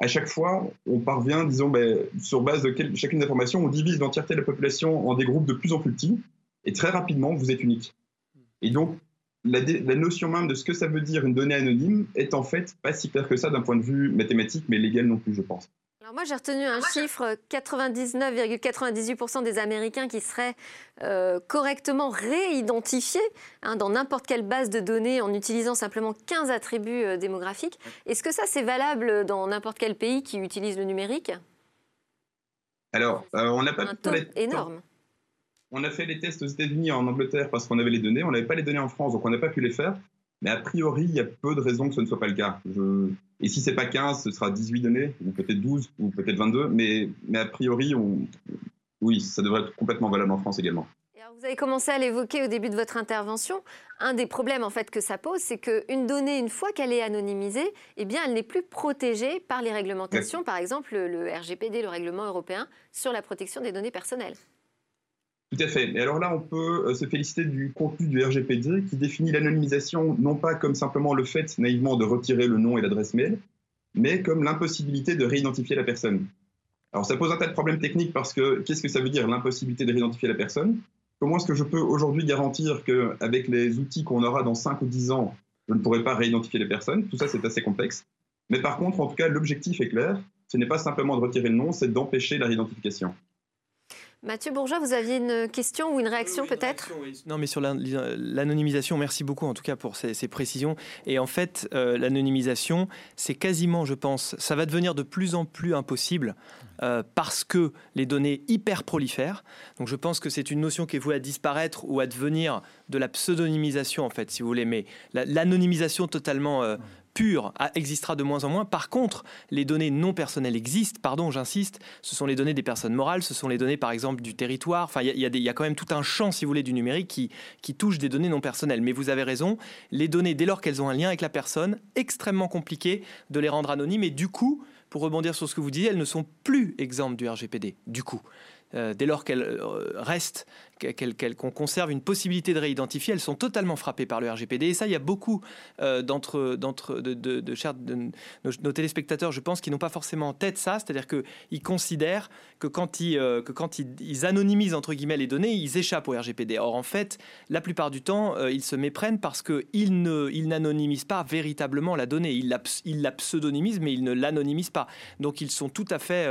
à chaque fois, on parvient, disons, ben, sur base de chacune des informations, on divise l'entièreté de la population en des groupes de plus en plus petits, et très rapidement, vous êtes unique. Et donc, la, notion même de ce que ça veut dire une donnée anonyme est en fait pas si claire que ça d'un point de vue mathématique, mais légal non plus, je pense. Alors moi, j'ai retenu un chiffre 99,98% des Américains qui seraient euh, correctement réidentifiés hein, dans n'importe quelle base de données en utilisant simplement 15 attributs euh, démographiques. Est-ce que ça, c'est valable dans n'importe quel pays qui utilise le numérique? Alors, euh, on n'a pas un taux énorme. On a fait les tests aux États-Unis et en Angleterre parce qu'on avait les données. On n'avait pas les données en France, donc on n'a pas pu les faire. Mais a priori, il y a peu de raisons que ce ne soit pas le cas. Et si ce n'est pas 15, ce sera 18 données, ou peut-être 12, ou peut-être 22. Mais, mais a priori, oui, ça devrait être complètement valable en France également. vous avez commencé à l'évoquer au début de votre intervention. Un des problèmes en fait que ça pose, c'est qu'une donnée, une fois qu'elle est anonymisée, eh bien, elle n'est plus protégée par les réglementations, par exemple le RGPD, le règlement européen sur la protection des données personnelles. Tout à fait. Et alors là, on peut euh, se féliciter du contenu du RGPD qui définit l'anonymisation non pas comme simplement le fait naïvement de retirer le nom et l'adresse mail, mais comme l'impossibilité de réidentifier la personne. Alors ça pose un tas de problèmes techniques parce que qu'est-ce que ça veut dire l'impossibilité de réidentifier la personne? Comment est-ce que je peux aujourd'hui garantir qu'avec les outils qu'on aura dans 5 ou 10 ans, je ne pourrai pas réidentifier les personnes? Tout ça, c'est assez complexe. Mais par contre, en tout cas, l'objectif est clair. Ce n'est pas simplement de retirer le nom, c'est d'empêcher la réidentification. Mathieu Bourgeois, vous aviez une question ou une réaction peut-être? Non, mais sur l'anonymisation, merci beaucoup en tout cas pour ces, précisions. Et en fait, euh, l'anonymisation, c'est quasiment, je pense, ça va devenir de plus en plus impossible euh, parce que les données hyper prolifèrent. Donc je pense que c'est une notion qui est vouée à disparaître ou à devenir de la pseudonymisation en fait, si vous voulez. Mais l'anonymisation totalement euh, pure existera de moins en moins. Par contre, les données non personnelles existent, pardon, j'insiste, ce sont les données des personnes morales, ce sont les données par exemple du territoire. Enfin, il y, a quand même tout un champ, si vous voulez, du numérique qui, qui touche des données non personnelles. Mais vous avez raison, les données, dès lors qu'elles ont un lien avec la personne, extrêmement compliqué de les rendre anonymes. Et du coup, pour rebondir sur ce que vous disiez, elles ne sont plus exemptes du RGPD, du coup. Euh, dès lors qu'elles euh, restent qu'on conserve une possibilité de réidentifier, elles sont totalement frappées par le RGPD. Et ça, il y a beaucoup euh, d'entre de, de, de, nos, téléspectateurs, je pense, qui n'ont pas forcément en tête ça, c'est-à-dire qu'ils considèrent que quand, ils, euh, que quand ils, anonymisent entre guillemets les données, ils échappent au RGPD. Or, en fait, la plupart du temps, euh, ils se méprennent parce qu'ils n'anonymisent pas véritablement la donnée. Ils la, ils la pseudonymisent, mais ils ne l'anonymisent pas. Donc, ils sont tout à fait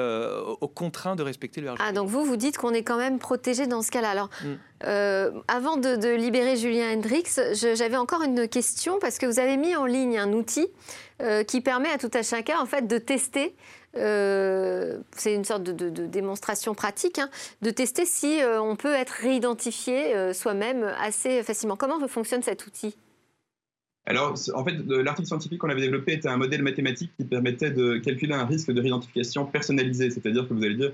contraints de respecter le RGPD. Ah, donc vous, vous dites qu'on est quand même protégé dans ce cas-là. Alors, Mm. Euh, avant de, libérer Julien Hendrix, j'avais encore une question parce que vous avez mis en ligne un outil euh, qui permet à tout à chacun en fait de tester. Euh, c'est une sorte de, démonstration pratique, hein, de tester si on peut être réidentifié soi-même assez facilement. Comment fonctionne cet outil? Alors, en fait, l'article scientifique qu'on avait développé était un modèle mathématique qui permettait de calculer un risque de réidentification personnalisé. C'est-à-dire que vous allez dire,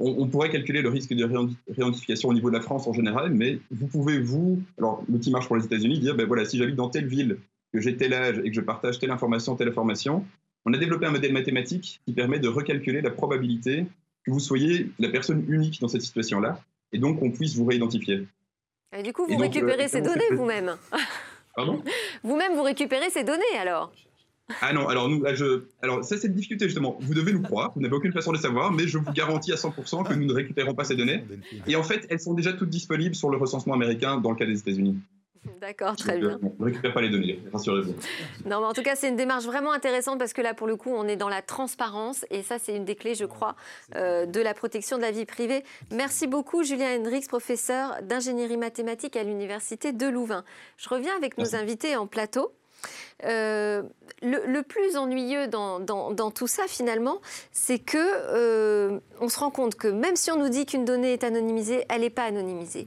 on, pourrait calculer le risque de réidentification au niveau de la France en général, mais vous pouvez, vous, alors l'outil marche pour les États-Unis, dire, ben voilà, si j'habite dans telle ville, que j'ai tel âge et que je partage telle information, telle information, on a développé un modèle mathématique qui permet de recalculer la probabilité que vous soyez la personne unique dans cette situation-là, et donc qu'on puisse vous réidentifier. Et du coup, vous récupérez ces données vous-même. Pardon? Vous-même, vous récupérez ces données alors? Ah non, alors nous, je, alors ça c'est une difficulté justement. Vous devez nous croire, vous n'avez aucune façon de le savoir, mais je vous garantis à 100% que nous ne récupérons pas ces données. Et en fait, elles sont déjà toutes disponibles sur le recensement américain dans le cas des États-Unis. D'accord, très bien. on ne récupère pas les données, rassurez-vous. Non, mais en tout cas, c'est une démarche vraiment intéressante parce que là, pour le coup, on est dans la transparence et ça, c'est une des clés, je crois, euh, de la protection de la vie privée. Merci beaucoup, Julien Hendrix, professeur d'ingénierie mathématique à l'Université de Louvain. Je reviens avec nos invités en plateau. Euh, le, plus ennuyeux dans, tout ça, finalement, c'est que euh, on se rend compte que même si on nous dit qu'une donnée est anonymisée, elle n'est pas anonymisée.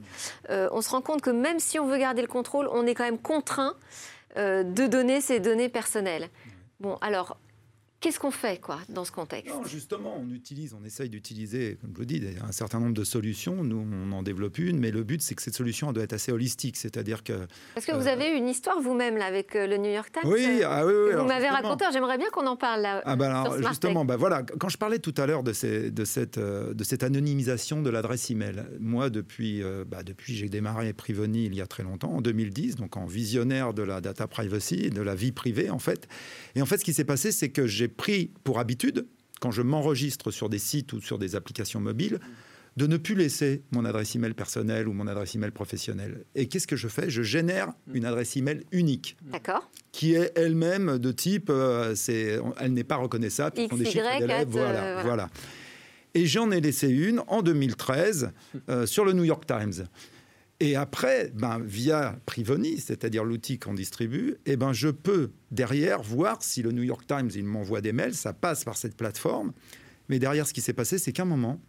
Euh, on se rend compte que même si on veut garder le contrôle, on est quand même contraint de donner ces données personnelles. Bon, alors, Qu'est-ce qu'on fait quoi, dans ce contexte non, Justement, on utilise, on essaye d'utiliser, comme je le dis, un certain nombre de solutions. Nous, on en développe une, mais le but, c'est que cette solution doit être assez holistique. C'est-à-dire que. Parce que vous euh, avez eu une histoire vous-même avec euh, le New York Times. Oui, ah, oui, oui Vous m'avez raconté, j'aimerais bien qu'on en parle là. Ah, ben alors, justement, bah, voilà, quand je parlais tout à l'heure de, de, cette, euh, de cette anonymisation de l'adresse email, moi, depuis, bah, depuis j'ai démarré Privoni il y a très longtemps, en 2010, donc en visionnaire de la data privacy, de la vie privée, en fait. Et en fait, ce qui s'est passé, c'est que j'ai pris pour habitude, quand je m'enregistre sur des sites ou sur des applications mobiles, de ne plus laisser mon adresse email personnelle ou mon adresse email professionnelle. Et qu'est-ce que je fais? Je génère une adresse email unique. D'accord. Qui est elle-même de type, euh, c'est, elle n'est pas reconnaissable, X, des chiffres d'élèves, voilà, voilà, Et j'en ai laissé une en 2013 euh, sur le New York Times. Et après, ben, via Privoni, c'est-à-dire l'outil qu'on distribue, eh ben, je peux derrière voir si le New York Times il m'envoie des mails, ça passe par cette plateforme. Mais derrière, ce qui s'est passé, c'est qu'à un moment,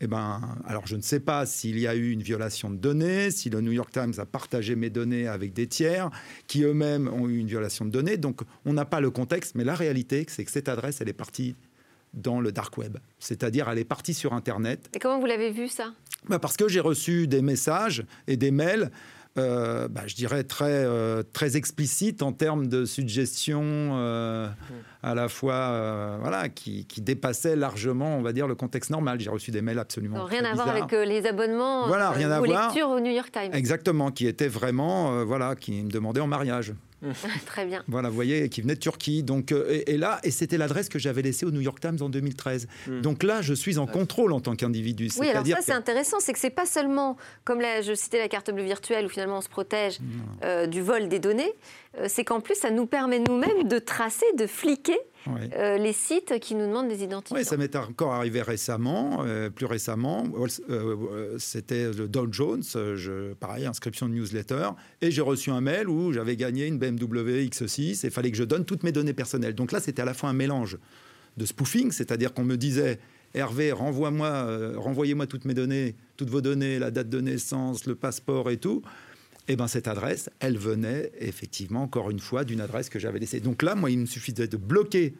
eh ben, alors je ne sais pas s'il y a eu une violation de données, si le New York Times a partagé mes données avec des tiers qui eux-mêmes ont eu une violation de données. Donc on n'a pas le contexte, mais la réalité, c'est que cette adresse, elle est partie dans le dark web. C'est-à-dire, elle est partie sur Internet. Et comment vous l'avez vu, ça? Bah Parce que j'ai reçu des messages et des mails euh, bah, je dirais, très, euh, très explicite en termes de suggestions euh, à la fois voilà, qui, qui, dépassaient largement, on va dire, le contexte normal. J'ai reçu des mails absolument. rien à voir avec les abonnements voilà, rien à voir. lectures au New York Times. Exactement, qui étaient vraiment, voilà, qui me demandaient en mariage. Très bien. Voilà, vous voyez, qui venait de Turquie. Donc, euh, et, là, et c'était l'adresse que j'avais laissée au New York Times en 2013. Hmm. Donc là, je suis en contrôle en tant qu'individu. Oui, alors ça, c'est intéressant, c'est que c'est pas seulement, comme là, je citais la carte bleue virtuelle, où finalement on se protège euh, du vol des données, euh, c'est qu'en plus, ça nous permet nous-mêmes de tracer, de fliquer euh, les sites qui nous demandent des identifiants. Oui, ça m'est encore arrivé récemment, euh, plus récemment. C'était le Dow Jones, je, pareil, inscription de newsletter, et j'ai reçu un mail où j'avais gagné une BMW X6 et il fallait que je donne toutes mes données personnelles. Donc là, c'était à la fois un mélange de spoofing, c'est-à-dire qu'on me disait Hervé, renvoie-moi, renvoyez-moi toutes mes données, toutes vos données, la date de naissance, le passeport et tout eh ben, cette adresse, elle venait effectivement, encore une fois, d'une adresse que j'avais laissée. Donc là, moi, il me suffisait de bloquer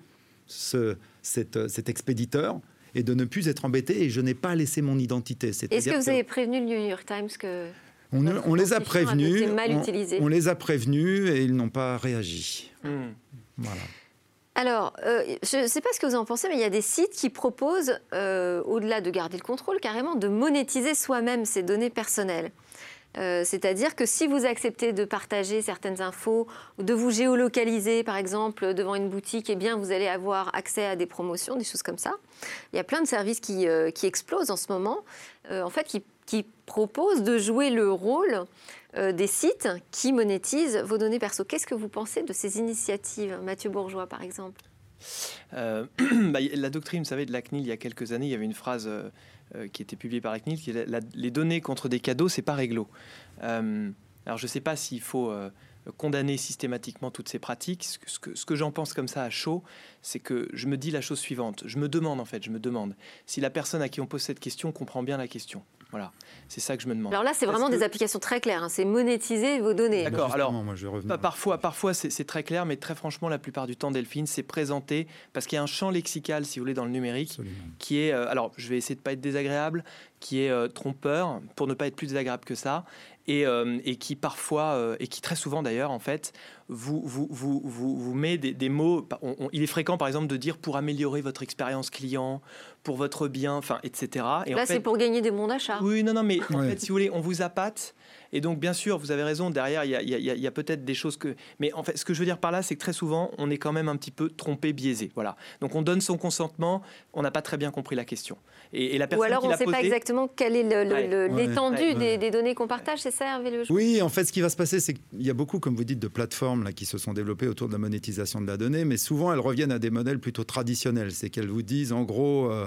ce, cet expéditeur et de ne plus être embêté et je n'ai pas laissé mon identité. Est-ce que vous avez prévenu le New York Times que on, les a prévenus, on, les a prévenus et ils n'ont pas réagi. Hmm. Voilà. Alors, euh, je ne sais pas ce que vous en pensez, mais il y a des sites qui proposent, euh, au-delà de garder le contrôle, carrément de monétiser soi-même ses données personnelles. Euh, c'est-à-dire que si vous acceptez de partager certaines infos, de vous géolocaliser par exemple devant une boutique, eh bien vous allez avoir accès à des promotions, des choses comme ça. Il y a plein de services qui, euh, explosent en ce moment, euh, en fait, qui, proposent de jouer le rôle des sites qui monétisent vos données perso. Qu'est-ce que vous pensez de ces initiatives, Mathieu Bourgeois par exemple? Bah, La doctrine, vous savez, de la CNIL, il y a quelques années, il y avait une phrase qui était publié par la CNIL, qui est les données contre des cadeaux, c'est pas réglo. Euh, alors je ne sais pas s'il faut euh, condamner systématiquement toutes ces pratiques. Ce que, ce que j'en pense comme ça à chaud, c'est que je me dis la chose suivante. Je me demande en fait, je me demande si la personne à qui on pose cette question comprend bien la question. Voilà, c'est ça que je me demande. Alors là, c'est vraiment des applications très claires. Hein. C'est monétiser vos données. D'accord. Alors, moi, je parfois, parfois c'est très clair, mais très franchement, la plupart du temps, Delphine, c'est présenté parce qu'il y a un champ lexical, si vous voulez, dans le numérique, qui est. Euh, alors, je vais essayer de pas être désagréable, qui est euh, trompeur, pour ne pas être plus désagréable que ça, et, euh, et qui parfois, et qui très souvent d'ailleurs, en fait, vous, vous, vous, vous, vous met des, des mots. il est fréquent, par exemple, de dire pour améliorer votre expérience client, pour votre bien, enfin, etc. Et Là, c'est pour gagner des bons d'achat. Oui, non, non, mais en fait, si vous voulez, on vous appâte. Et donc, bien sûr, vous avez raison, derrière, il y a, peut-être des choses que... Mais en fait, ce que je veux dire par là, c'est que très souvent, on est quand même un petit peu trompé, biaisé. Voilà. Donc, on donne son consentement, on n'a pas très bien compris la question. Et, la personne Ou alors, on ne sait pas exactement quelle est l'étendue des, données qu'on partage, c'est ça, Hervé Le Oui, en fait, ce qui va se passer, c'est qu'il y a beaucoup, comme vous dites, de plateformes là, qui se sont développées autour de la monétisation de la donnée, mais souvent, elles reviennent à des modèles plutôt traditionnels. C'est qu'elles vous disent, en gros, euh,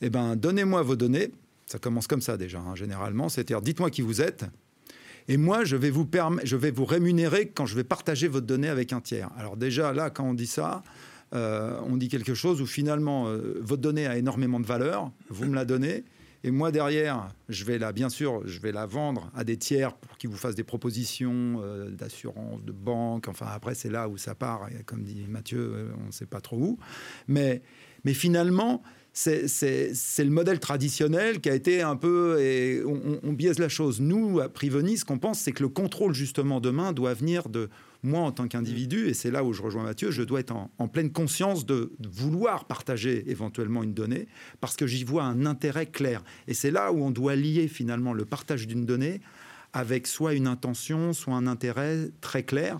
eh ben, donnez-moi vos données. Ça commence comme ça déjà, hein, généralement. C'est-à-dire, dites-moi qui vous êtes. Et moi, je vais, vous je vais vous rémunérer quand je vais partager votre donnée avec un tiers. Alors déjà, là, quand on dit ça, euh, on dit quelque chose où finalement, euh, votre donnée a énormément de valeur, vous me la donnez, et moi derrière, je vais la, bien sûr, je vais la vendre à des tiers pour qu'ils vous fassent des propositions euh, d'assurance, de banque. Enfin, après, c'est là où ça part. Comme dit Mathieu, on ne sait pas trop où. Mais, mais finalement, c'est le modèle traditionnel qui a été un peu. Et on, biaise la chose. Nous, à Priveni, ce qu'on pense, c'est que le contrôle, justement, demain, doit venir de moi en tant qu'individu. Et c'est là où je rejoins Mathieu. Je dois être en, pleine conscience de, vouloir partager éventuellement une donnée parce que j'y vois un intérêt clair. Et c'est là où on doit lier, finalement, le partage d'une donnée avec soit une intention, soit un intérêt très clair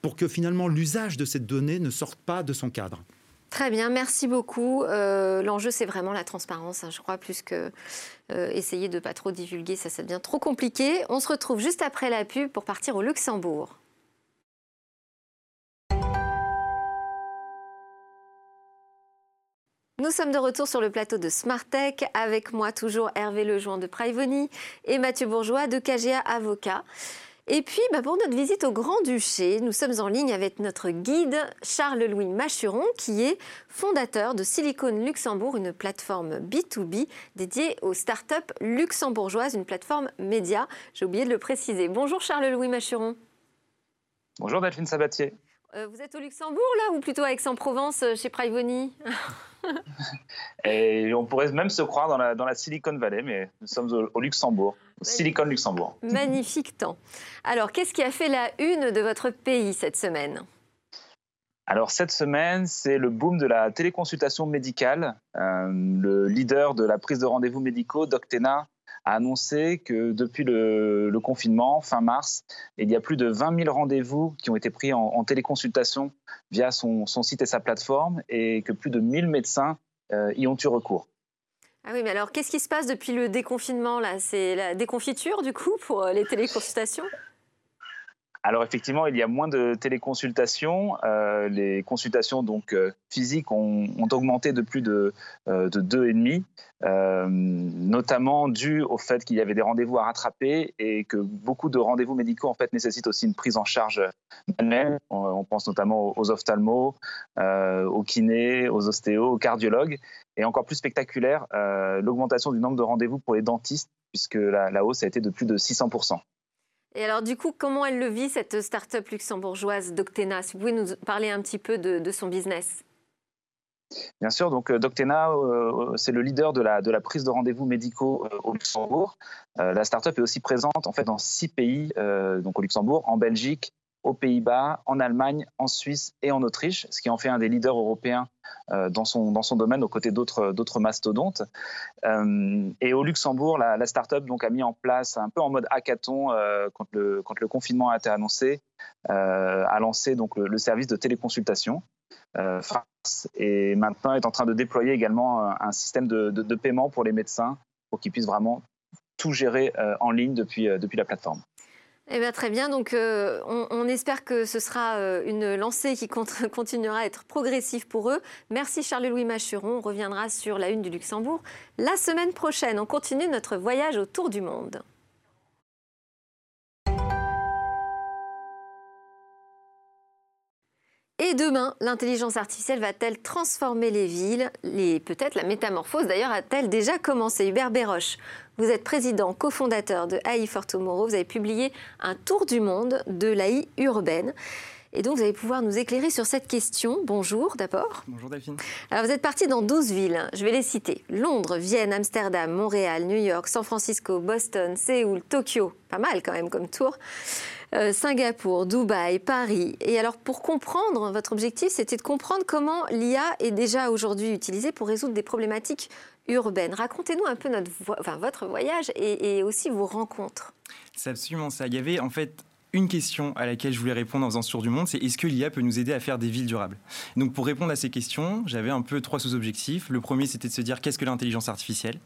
pour que finalement l'usage de cette donnée ne sorte pas de son cadre. Très bien, merci beaucoup. Euh, l'enjeu, c'est vraiment la transparence, hein, je crois, plus que euh, essayer de ne pas trop divulguer, ça, ça devient trop compliqué. On se retrouve juste après la pub pour partir au Luxembourg. Nous sommes de retour sur le plateau de Smartech. Avec moi toujours Hervé Lejoin de Privoni et Mathieu Bourgeois de KGA Avocat. Et puis, bah, pour notre visite au Grand-Duché, nous sommes en ligne avec notre guide Charles-Louis Machuron, qui est fondateur de Silicon Luxembourg, une plateforme B2B dédiée aux startups luxembourgeoises, une plateforme média. J'ai oublié de le préciser. Bonjour Charles-Louis Machuron. Bonjour Delphine Sabatier. Euh, vous êtes au Luxembourg, là, ou plutôt à Aix-en-Provence, euh, chez Privoni Et on pourrait même se croire dans la, dans la Silicon Valley, mais nous sommes au, Luxembourg, au Silicon Luxembourg. Magnifique temps. Alors, qu'est-ce qui a fait la une de votre pays cette semaine? Alors cette semaine, c'est le boom de la téléconsultation médicale. Euh, le leader de la prise de rendez-vous médicaux, Doctena, a annoncé que depuis le, confinement, fin mars, il y a plus de 20 000 rendez-vous qui ont été pris en, téléconsultation via son, site et sa plateforme et que plus de 1000 médecins euh, y ont eu recours. Ah oui, mais alors qu'est-ce qui se passe depuis le déconfinement là? C'est la déconfiture du coup pour euh, les téléconsultations? Alors effectivement, il y a moins de téléconsultations. Euh, les consultations donc euh, physiques ont, augmenté de plus de, euh, de deux et demi, notamment dû au fait qu'il y avait des rendez-vous à rattraper et que beaucoup de rendez-vous médicaux en fait nécessitent aussi une prise en charge manuelle. On, pense notamment aux ophtalmos, aux kinés, aux ostéos, aux cardiologues. Et encore plus spectaculaire, l'augmentation du nombre de rendez-vous pour les dentistes, puisque la hausse a été de plus de 600 et alors, du coup, comment elle le vit, cette start-up luxembourgeoise Doctena? Si vous pouvez nous parler un petit peu de, son business. Bien sûr, donc euh, Doctena, euh, c'est le leader de la, prise de rendez-vous médicaux euh, au Luxembourg. la start-up est aussi présente en fait dans six pays, donc au Luxembourg, en Belgique, aux Pays-Bas, en Allemagne, en Suisse et en Autriche, ce qui en fait un des leaders européens euh, dans, son, dans son domaine aux côtés d'autres mastodontes. Euh, et au Luxembourg, la, start-up donc, a mis en place, un peu en mode hackathon, euh, quand, le, quand le confinement a été annoncé, a lancé donc, le, service de téléconsultation. et maintenant est en train de déployer également un, système de, de, de, paiement pour les médecins pour qu'ils puissent vraiment tout gérer en ligne depuis, depuis la plateforme. Eh bien, très bien. Donc, euh, on, espère que ce sera euh, une lancée qui continuera à être progressive pour eux. Merci Charles-Louis Machuron. On reviendra sur la une du Luxembourg la semaine prochaine. On continue notre voyage autour du monde. Et demain, l'intelligence artificielle va-t-elle transformer les villes? Les, Peut-être la métamorphose d'ailleurs a-t-elle déjà commencé? Hubert Béroche, vous êtes président, cofondateur de AI for Tomorrow. Vous avez publié un tour du monde de l'AI urbaine. Et donc, vous allez pouvoir nous éclairer sur cette question. Bonjour d'abord. Bonjour Delphine. Alors, vous êtes parti dans 12 villes. Je vais les citer. Londres, Vienne, Amsterdam, Montréal, New York, San Francisco, Boston, Séoul, Tokyo. Pas mal quand même comme tour. Euh, Singapour, Dubaï, Paris. Et alors, pour comprendre, votre objectif, c'était de comprendre comment l'IA est déjà aujourd'hui utilisée pour résoudre des problématiques urbaine. Racontez-nous un peu votre voyage et, et aussi vos rencontres. C'est absolument ça. Il y avait en fait une question à laquelle je voulais répondre en faisant ce tour du monde, c'est est-ce que l'IA peut nous aider à faire des villes durables? Donc pour répondre à ces questions, j'avais un peu trois sous-objectifs. Le premier, c'était de se dire qu'est-ce que l'intelligence artificielle?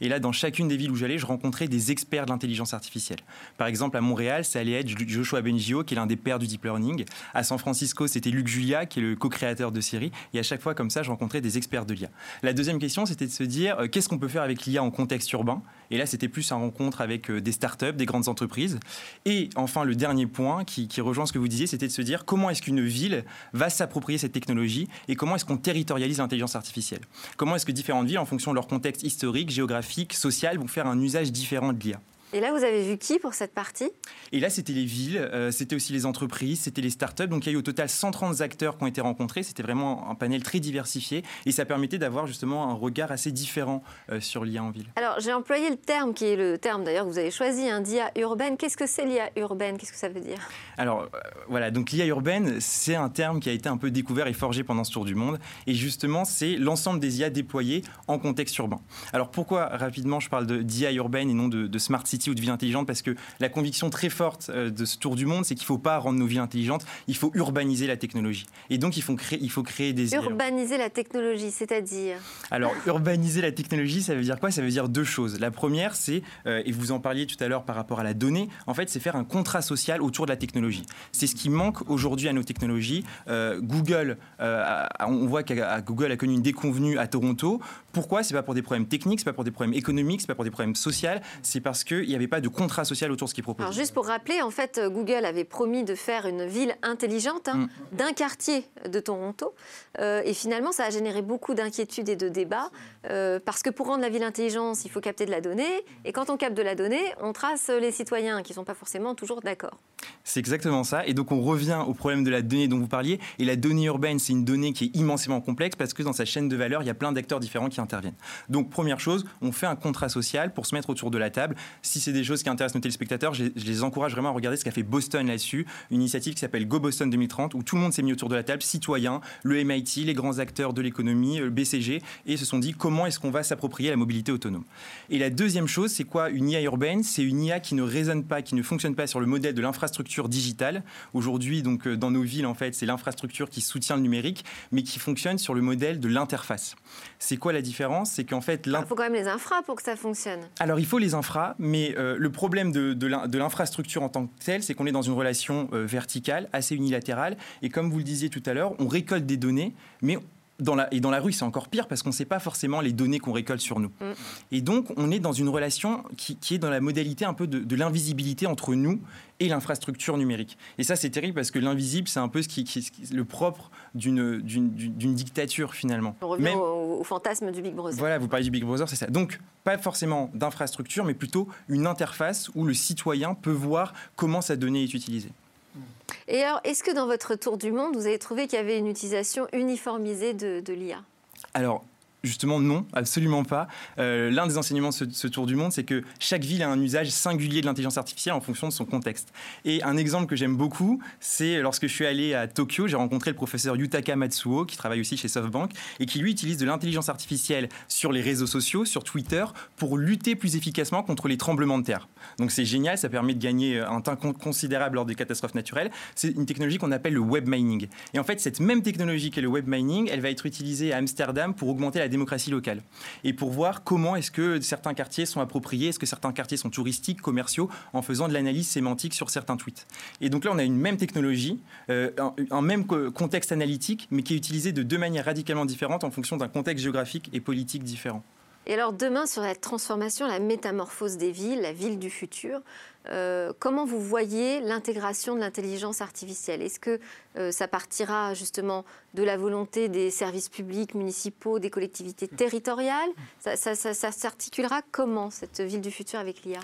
Et là, dans chacune des villes où j'allais, je rencontrais des experts de l'intelligence artificielle. Par exemple, à Montréal, ça allait être Joshua Bengio, qui est l'un des pères du deep learning. À San Francisco, c'était Luc Julia, qui est le co-créateur de Siri. Et à chaque fois, comme ça, je rencontrais des experts de l'IA. La deuxième question, c'était de se dire euh, qu'est-ce qu'on peut faire avec l'IA en contexte urbain? Et là, c'était plus une rencontre avec euh, des startups, des grandes entreprises. Et enfin, le dernier point qui qui, rejoint ce que vous disiez, c'était de se dire comment est-ce qu'une ville va s'approprier cette technologie? Et comment est-ce qu'on territorialise l'intelligence artificielle? Comment est-ce que différentes villes, en fonction de leur contexte historique, géographique, social, vont faire un usage différent de l'IA. Et là, vous avez vu qui pour cette partie? Et là, c'était les villes, euh, c'était aussi les entreprises, c'était les startups. Donc, il y a eu au total 130 acteurs qui ont été rencontrés. C'était vraiment un panel très diversifié et ça permettait d'avoir justement un regard assez différent euh, sur l'IA en ville. Alors, j'ai employé le terme qui est le terme d'ailleurs que vous avez choisi, hein, d'IA urbaine. Qu'est-ce que c'est l'IA urbaine? Qu'est-ce que ça veut dire? Alors, euh, voilà, donc l'IA urbaine, c'est un terme qui a été un peu découvert et forgé pendant ce tour du monde. Et justement, c'est l'ensemble des IA déployées en contexte urbain. Alors, pourquoi rapidement je parle d'IA urbaine et non de, de smart city? Ou de ville intelligente parce que la conviction très forte euh, de ce tour du monde, c'est qu'il ne faut pas rendre nos villes intelligentes, il faut urbaniser la technologie. Et donc, il faut créer, il faut créer des... Urbaniser la technologie, c'est-à-dire Alors, urbaniser la technologie, ça veut dire quoi? Ça veut dire deux choses. La première, c'est, euh, et vous en parliez tout à l'heure par rapport à la donnée, en fait, c'est faire un contrat social autour de la technologie. C'est ce qui manque aujourd'hui à nos technologies. Euh, Google, on voit que Google a connu une déconvenue à Toronto. Pourquoi? C'est pas pour des problèmes techniques, c'est pas pour des problèmes économiques, c'est pas pour des problèmes sociaux, c'est parce qu'il n'y avait pas de contrat social autour de ce qu'il propose. Alors juste pour rappeler, en fait, Google avait promis de faire une ville intelligente hein, mm. d'un quartier de Toronto. Euh, et finalement, ça a généré beaucoup d'inquiétudes et de débats. Euh, parce que pour rendre la ville intelligente, il faut capter de la donnée. Et quand on capte de la donnée, on trace les citoyens qui ne sont pas forcément toujours d'accord. C'est exactement ça. Et donc on revient au problème de la donnée dont vous parliez. Et la donnée urbaine, c'est une donnée qui est immensément complexe parce que dans sa chaîne de valeur, il y a plein d'acteurs différents qui Donc première chose, on fait un contrat social pour se mettre autour de la table. Si c'est des choses qui intéressent nos téléspectateurs, je, les encourage vraiment à regarder ce qu'a fait Boston là-dessus, une initiative qui s'appelle Go Boston 2030, où tout le monde s'est mis autour de la table, citoyens, le MIT, les grands acteurs de l'économie, le BCG, et se sont dit comment est-ce qu'on va s'approprier la mobilité autonome? Et la deuxième chose, c'est quoi Une IA urbaine, c'est une IA qui ne résonne pas, qui ne fonctionne pas sur le modèle de l'infrastructure digitale. Aujourd'hui, donc euh, dans nos villes, en fait, c'est l'infrastructure qui soutient le numérique, mais qui fonctionne sur le modèle de l'interface. C'est quoi la différence? C'est qu'en fait, il faut quand même les infras pour que ça fonctionne. Alors il faut les infras, mais euh, le problème de, de l'infrastructure en tant que telle, c'est qu'on est dans une relation euh, verticale, assez unilatérale, et comme vous le disiez tout à l'heure, on récolte des données, mais dans la, et dans la rue, c'est encore pire parce qu'on ne sait pas forcément les données qu'on récolte sur nous. Mm. Et donc, on est dans une relation qui, est dans la modalité un peu de, l'invisibilité entre nous et l'infrastructure numérique. Et ça, c'est terrible parce que l'invisible, c'est un peu ce qui, est le propre d'une dictature finalement. On revient au, au, fantasme du Big Brother. Voilà, vous parlez du Big Brother, c'est ça. Donc, pas forcément d'infrastructure, mais plutôt une interface où le citoyen peut voir comment sa donnée est utilisée. Et alors, est-ce que dans votre tour du monde, vous avez trouvé qu'il y avait une utilisation uniformisée de, l'IA Justement, non, absolument pas. Euh, l'un des enseignements de ce, tour du monde, c'est que chaque ville a un usage singulier de l'intelligence artificielle en fonction de son contexte. Et un exemple que j'aime beaucoup, c'est lorsque je suis allé à Tokyo, j'ai rencontré le professeur Yutaka Matsuo, qui travaille aussi chez SoftBank, et qui lui utilise de l'intelligence artificielle sur les réseaux sociaux, sur Twitter, pour lutter plus efficacement contre les tremblements de terre. Donc c'est génial, ça permet de gagner un temps considérable lors des catastrophes naturelles. C'est une technologie qu'on appelle le web mining. Et en fait, cette même technologie qu'est le web mining, elle va être utilisée à Amsterdam pour augmenter la démocratie locale et pour voir comment est-ce que certains quartiers sont appropriés, est-ce que certains quartiers sont touristiques, commerciaux, en faisant de l'analyse sémantique sur certains tweets. Et donc là, on a une même technologie, euh, un, même contexte analytique, mais qui est utilisé de deux manières radicalement différentes en fonction d'un contexte géographique et politique différent. Et alors demain, sur la transformation, la métamorphose des villes, la ville du futur, euh, comment vous voyez l'intégration de l'intelligence artificielle? Est-ce que euh, ça partira justement de la volonté des services publics, municipaux, des collectivités territoriales? Ça, s'articulera comment, cette ville du futur avec l'IA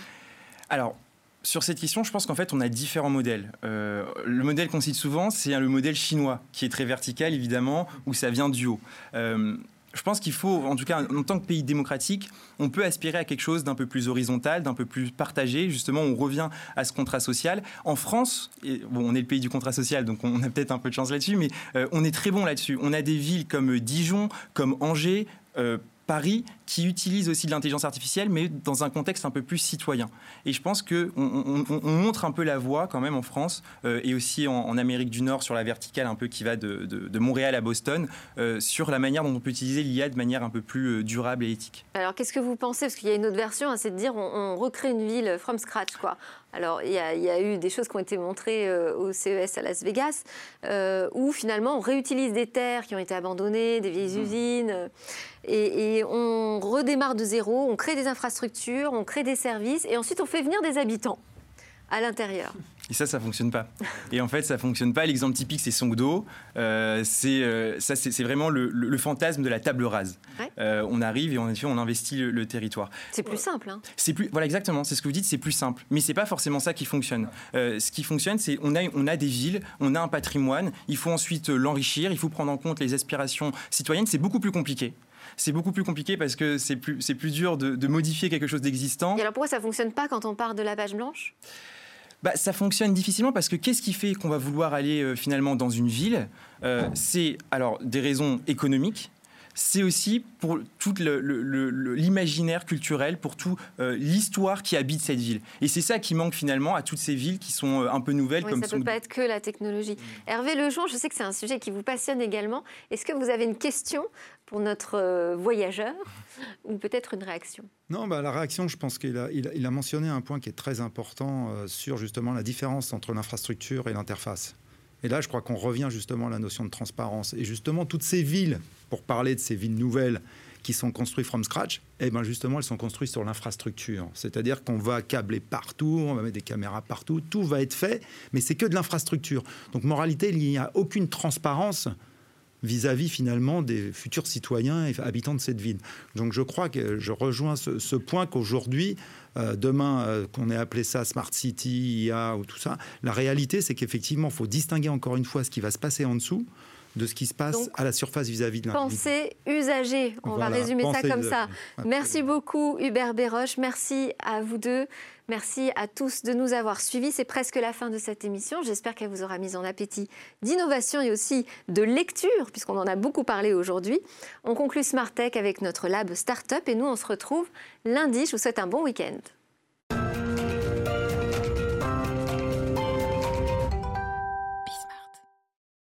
Alors, sur cette question, je pense qu'en fait, on a différents modèles. Euh, le modèle qu'on cite souvent, c'est le modèle chinois, qui est très vertical, évidemment, où ça vient du haut je pense qu'il faut, en tout cas en tant que pays démocratique, on peut aspirer à quelque chose d'un peu plus horizontal, d'un peu plus partagé. Justement, on revient à ce contrat social. En France, bon, on est le pays du contrat social, donc on a peut-être un peu de chance là-dessus, mais euh, on est très bon là-dessus. On a des villes comme Dijon, comme Angers. Euh, Paris qui utilise aussi de l'intelligence artificielle, mais dans un contexte un peu plus citoyen. Et je pense qu'on on, montre un peu la voie quand même en France euh, et aussi en, Amérique du Nord sur la verticale un peu qui va de, Montréal à Boston, euh, sur la manière dont on peut utiliser l'IA de manière un peu plus euh, durable et éthique. Alors qu'est-ce que vous pensez? Parce qu'il y a une autre version, hein, c'est de dire on, recrée une ville from scratch. quoi. Alors, il y, a, eu des choses qui ont été montrées au CES à Las Vegas, où finalement on réutilise des terres qui ont été abandonnées, des vieilles mmh. usines, et, on redémarre de zéro, on crée des infrastructures, on crée des services, et ensuite on fait venir des habitants à l'intérieur. Et ça, ça fonctionne pas. Et en fait, ça fonctionne pas. L'exemple typique, c'est Songdo. Euh, c'est euh, ça, c'est vraiment le, fantasme de la table rase. Euh, on arrive et en effet, on investit le, territoire. C'est plus simple. Hein. C'est plus, voilà, exactement. C'est ce que vous dites. C'est plus simple. Mais c'est pas forcément ça qui fonctionne. ce qui fonctionne, c'est on a, on a des villes, on a un patrimoine. Il faut ensuite l'enrichir. Il faut prendre en compte les aspirations citoyennes. C'est beaucoup plus compliqué c'est beaucoup plus compliqué parce que c'est plus, c'est plus dur de, modifier quelque chose d'existant. Et alors pourquoi ça ne fonctionne pas quand on part de la page blanche? Bah, ça fonctionne difficilement parce que qu'est-ce qui fait qu'on va vouloir aller euh, finalement dans une ville? Euh, C'est alors des raisons économiques, c'est aussi pour tout l'imaginaire culturel, pour toute euh, l'histoire qui habite cette ville. Et c'est ça qui manque finalement à toutes ces villes qui sont euh, un peu nouvelles. comme ça ne peut pas être que la technologie. Mm. Hervé Lejean, je sais que c'est un sujet qui vous passionne également. Est-ce que vous avez une question pour notre euh, voyageur ou peut-être une réaction? Non, bah, la réaction, je pense qu'il a, il a, mentionné un point qui est très important sur justement la différence entre l'infrastructure et l'interface. Et là, je crois qu'on revient justement à la notion de transparence. Et justement, toutes ces villes, pour parler de ces villes nouvelles qui sont construites from scratch, eh ben justement, elles sont construites sur l'infrastructure. C'est-à-dire qu'on va câbler partout, on va mettre des caméras partout, tout va être fait, mais c'est que de l'infrastructure. Donc, moralité, il n'y a aucune transparence vis-à-vis finalement des futurs citoyens et habitants de cette ville. Donc je crois que je rejoins ce, point qu'aujourd'hui, euh, demain, euh, qu'on ait appelé ça Smart City, IA ou tout ça, la réalité c'est qu'effectivement, il faut distinguer encore une fois ce qui va se passer en dessous de ce qui se passe à la surface vis-à-vis de l'individu. Pensée usagée, on va résumer ça comme ça. Merci beaucoup Hubert Béroche, merci à vous deux. Merci à tous de nous avoir suivis. C'est presque la fin de cette émission. J'espère qu'elle vous aura mis en appétit d'innovation et aussi de lecture, puisqu'on en a beaucoup parlé aujourd'hui. On conclut Smart Tech avec notre lab Startup et nous, on se retrouve lundi. Je vous souhaite un bon week-end.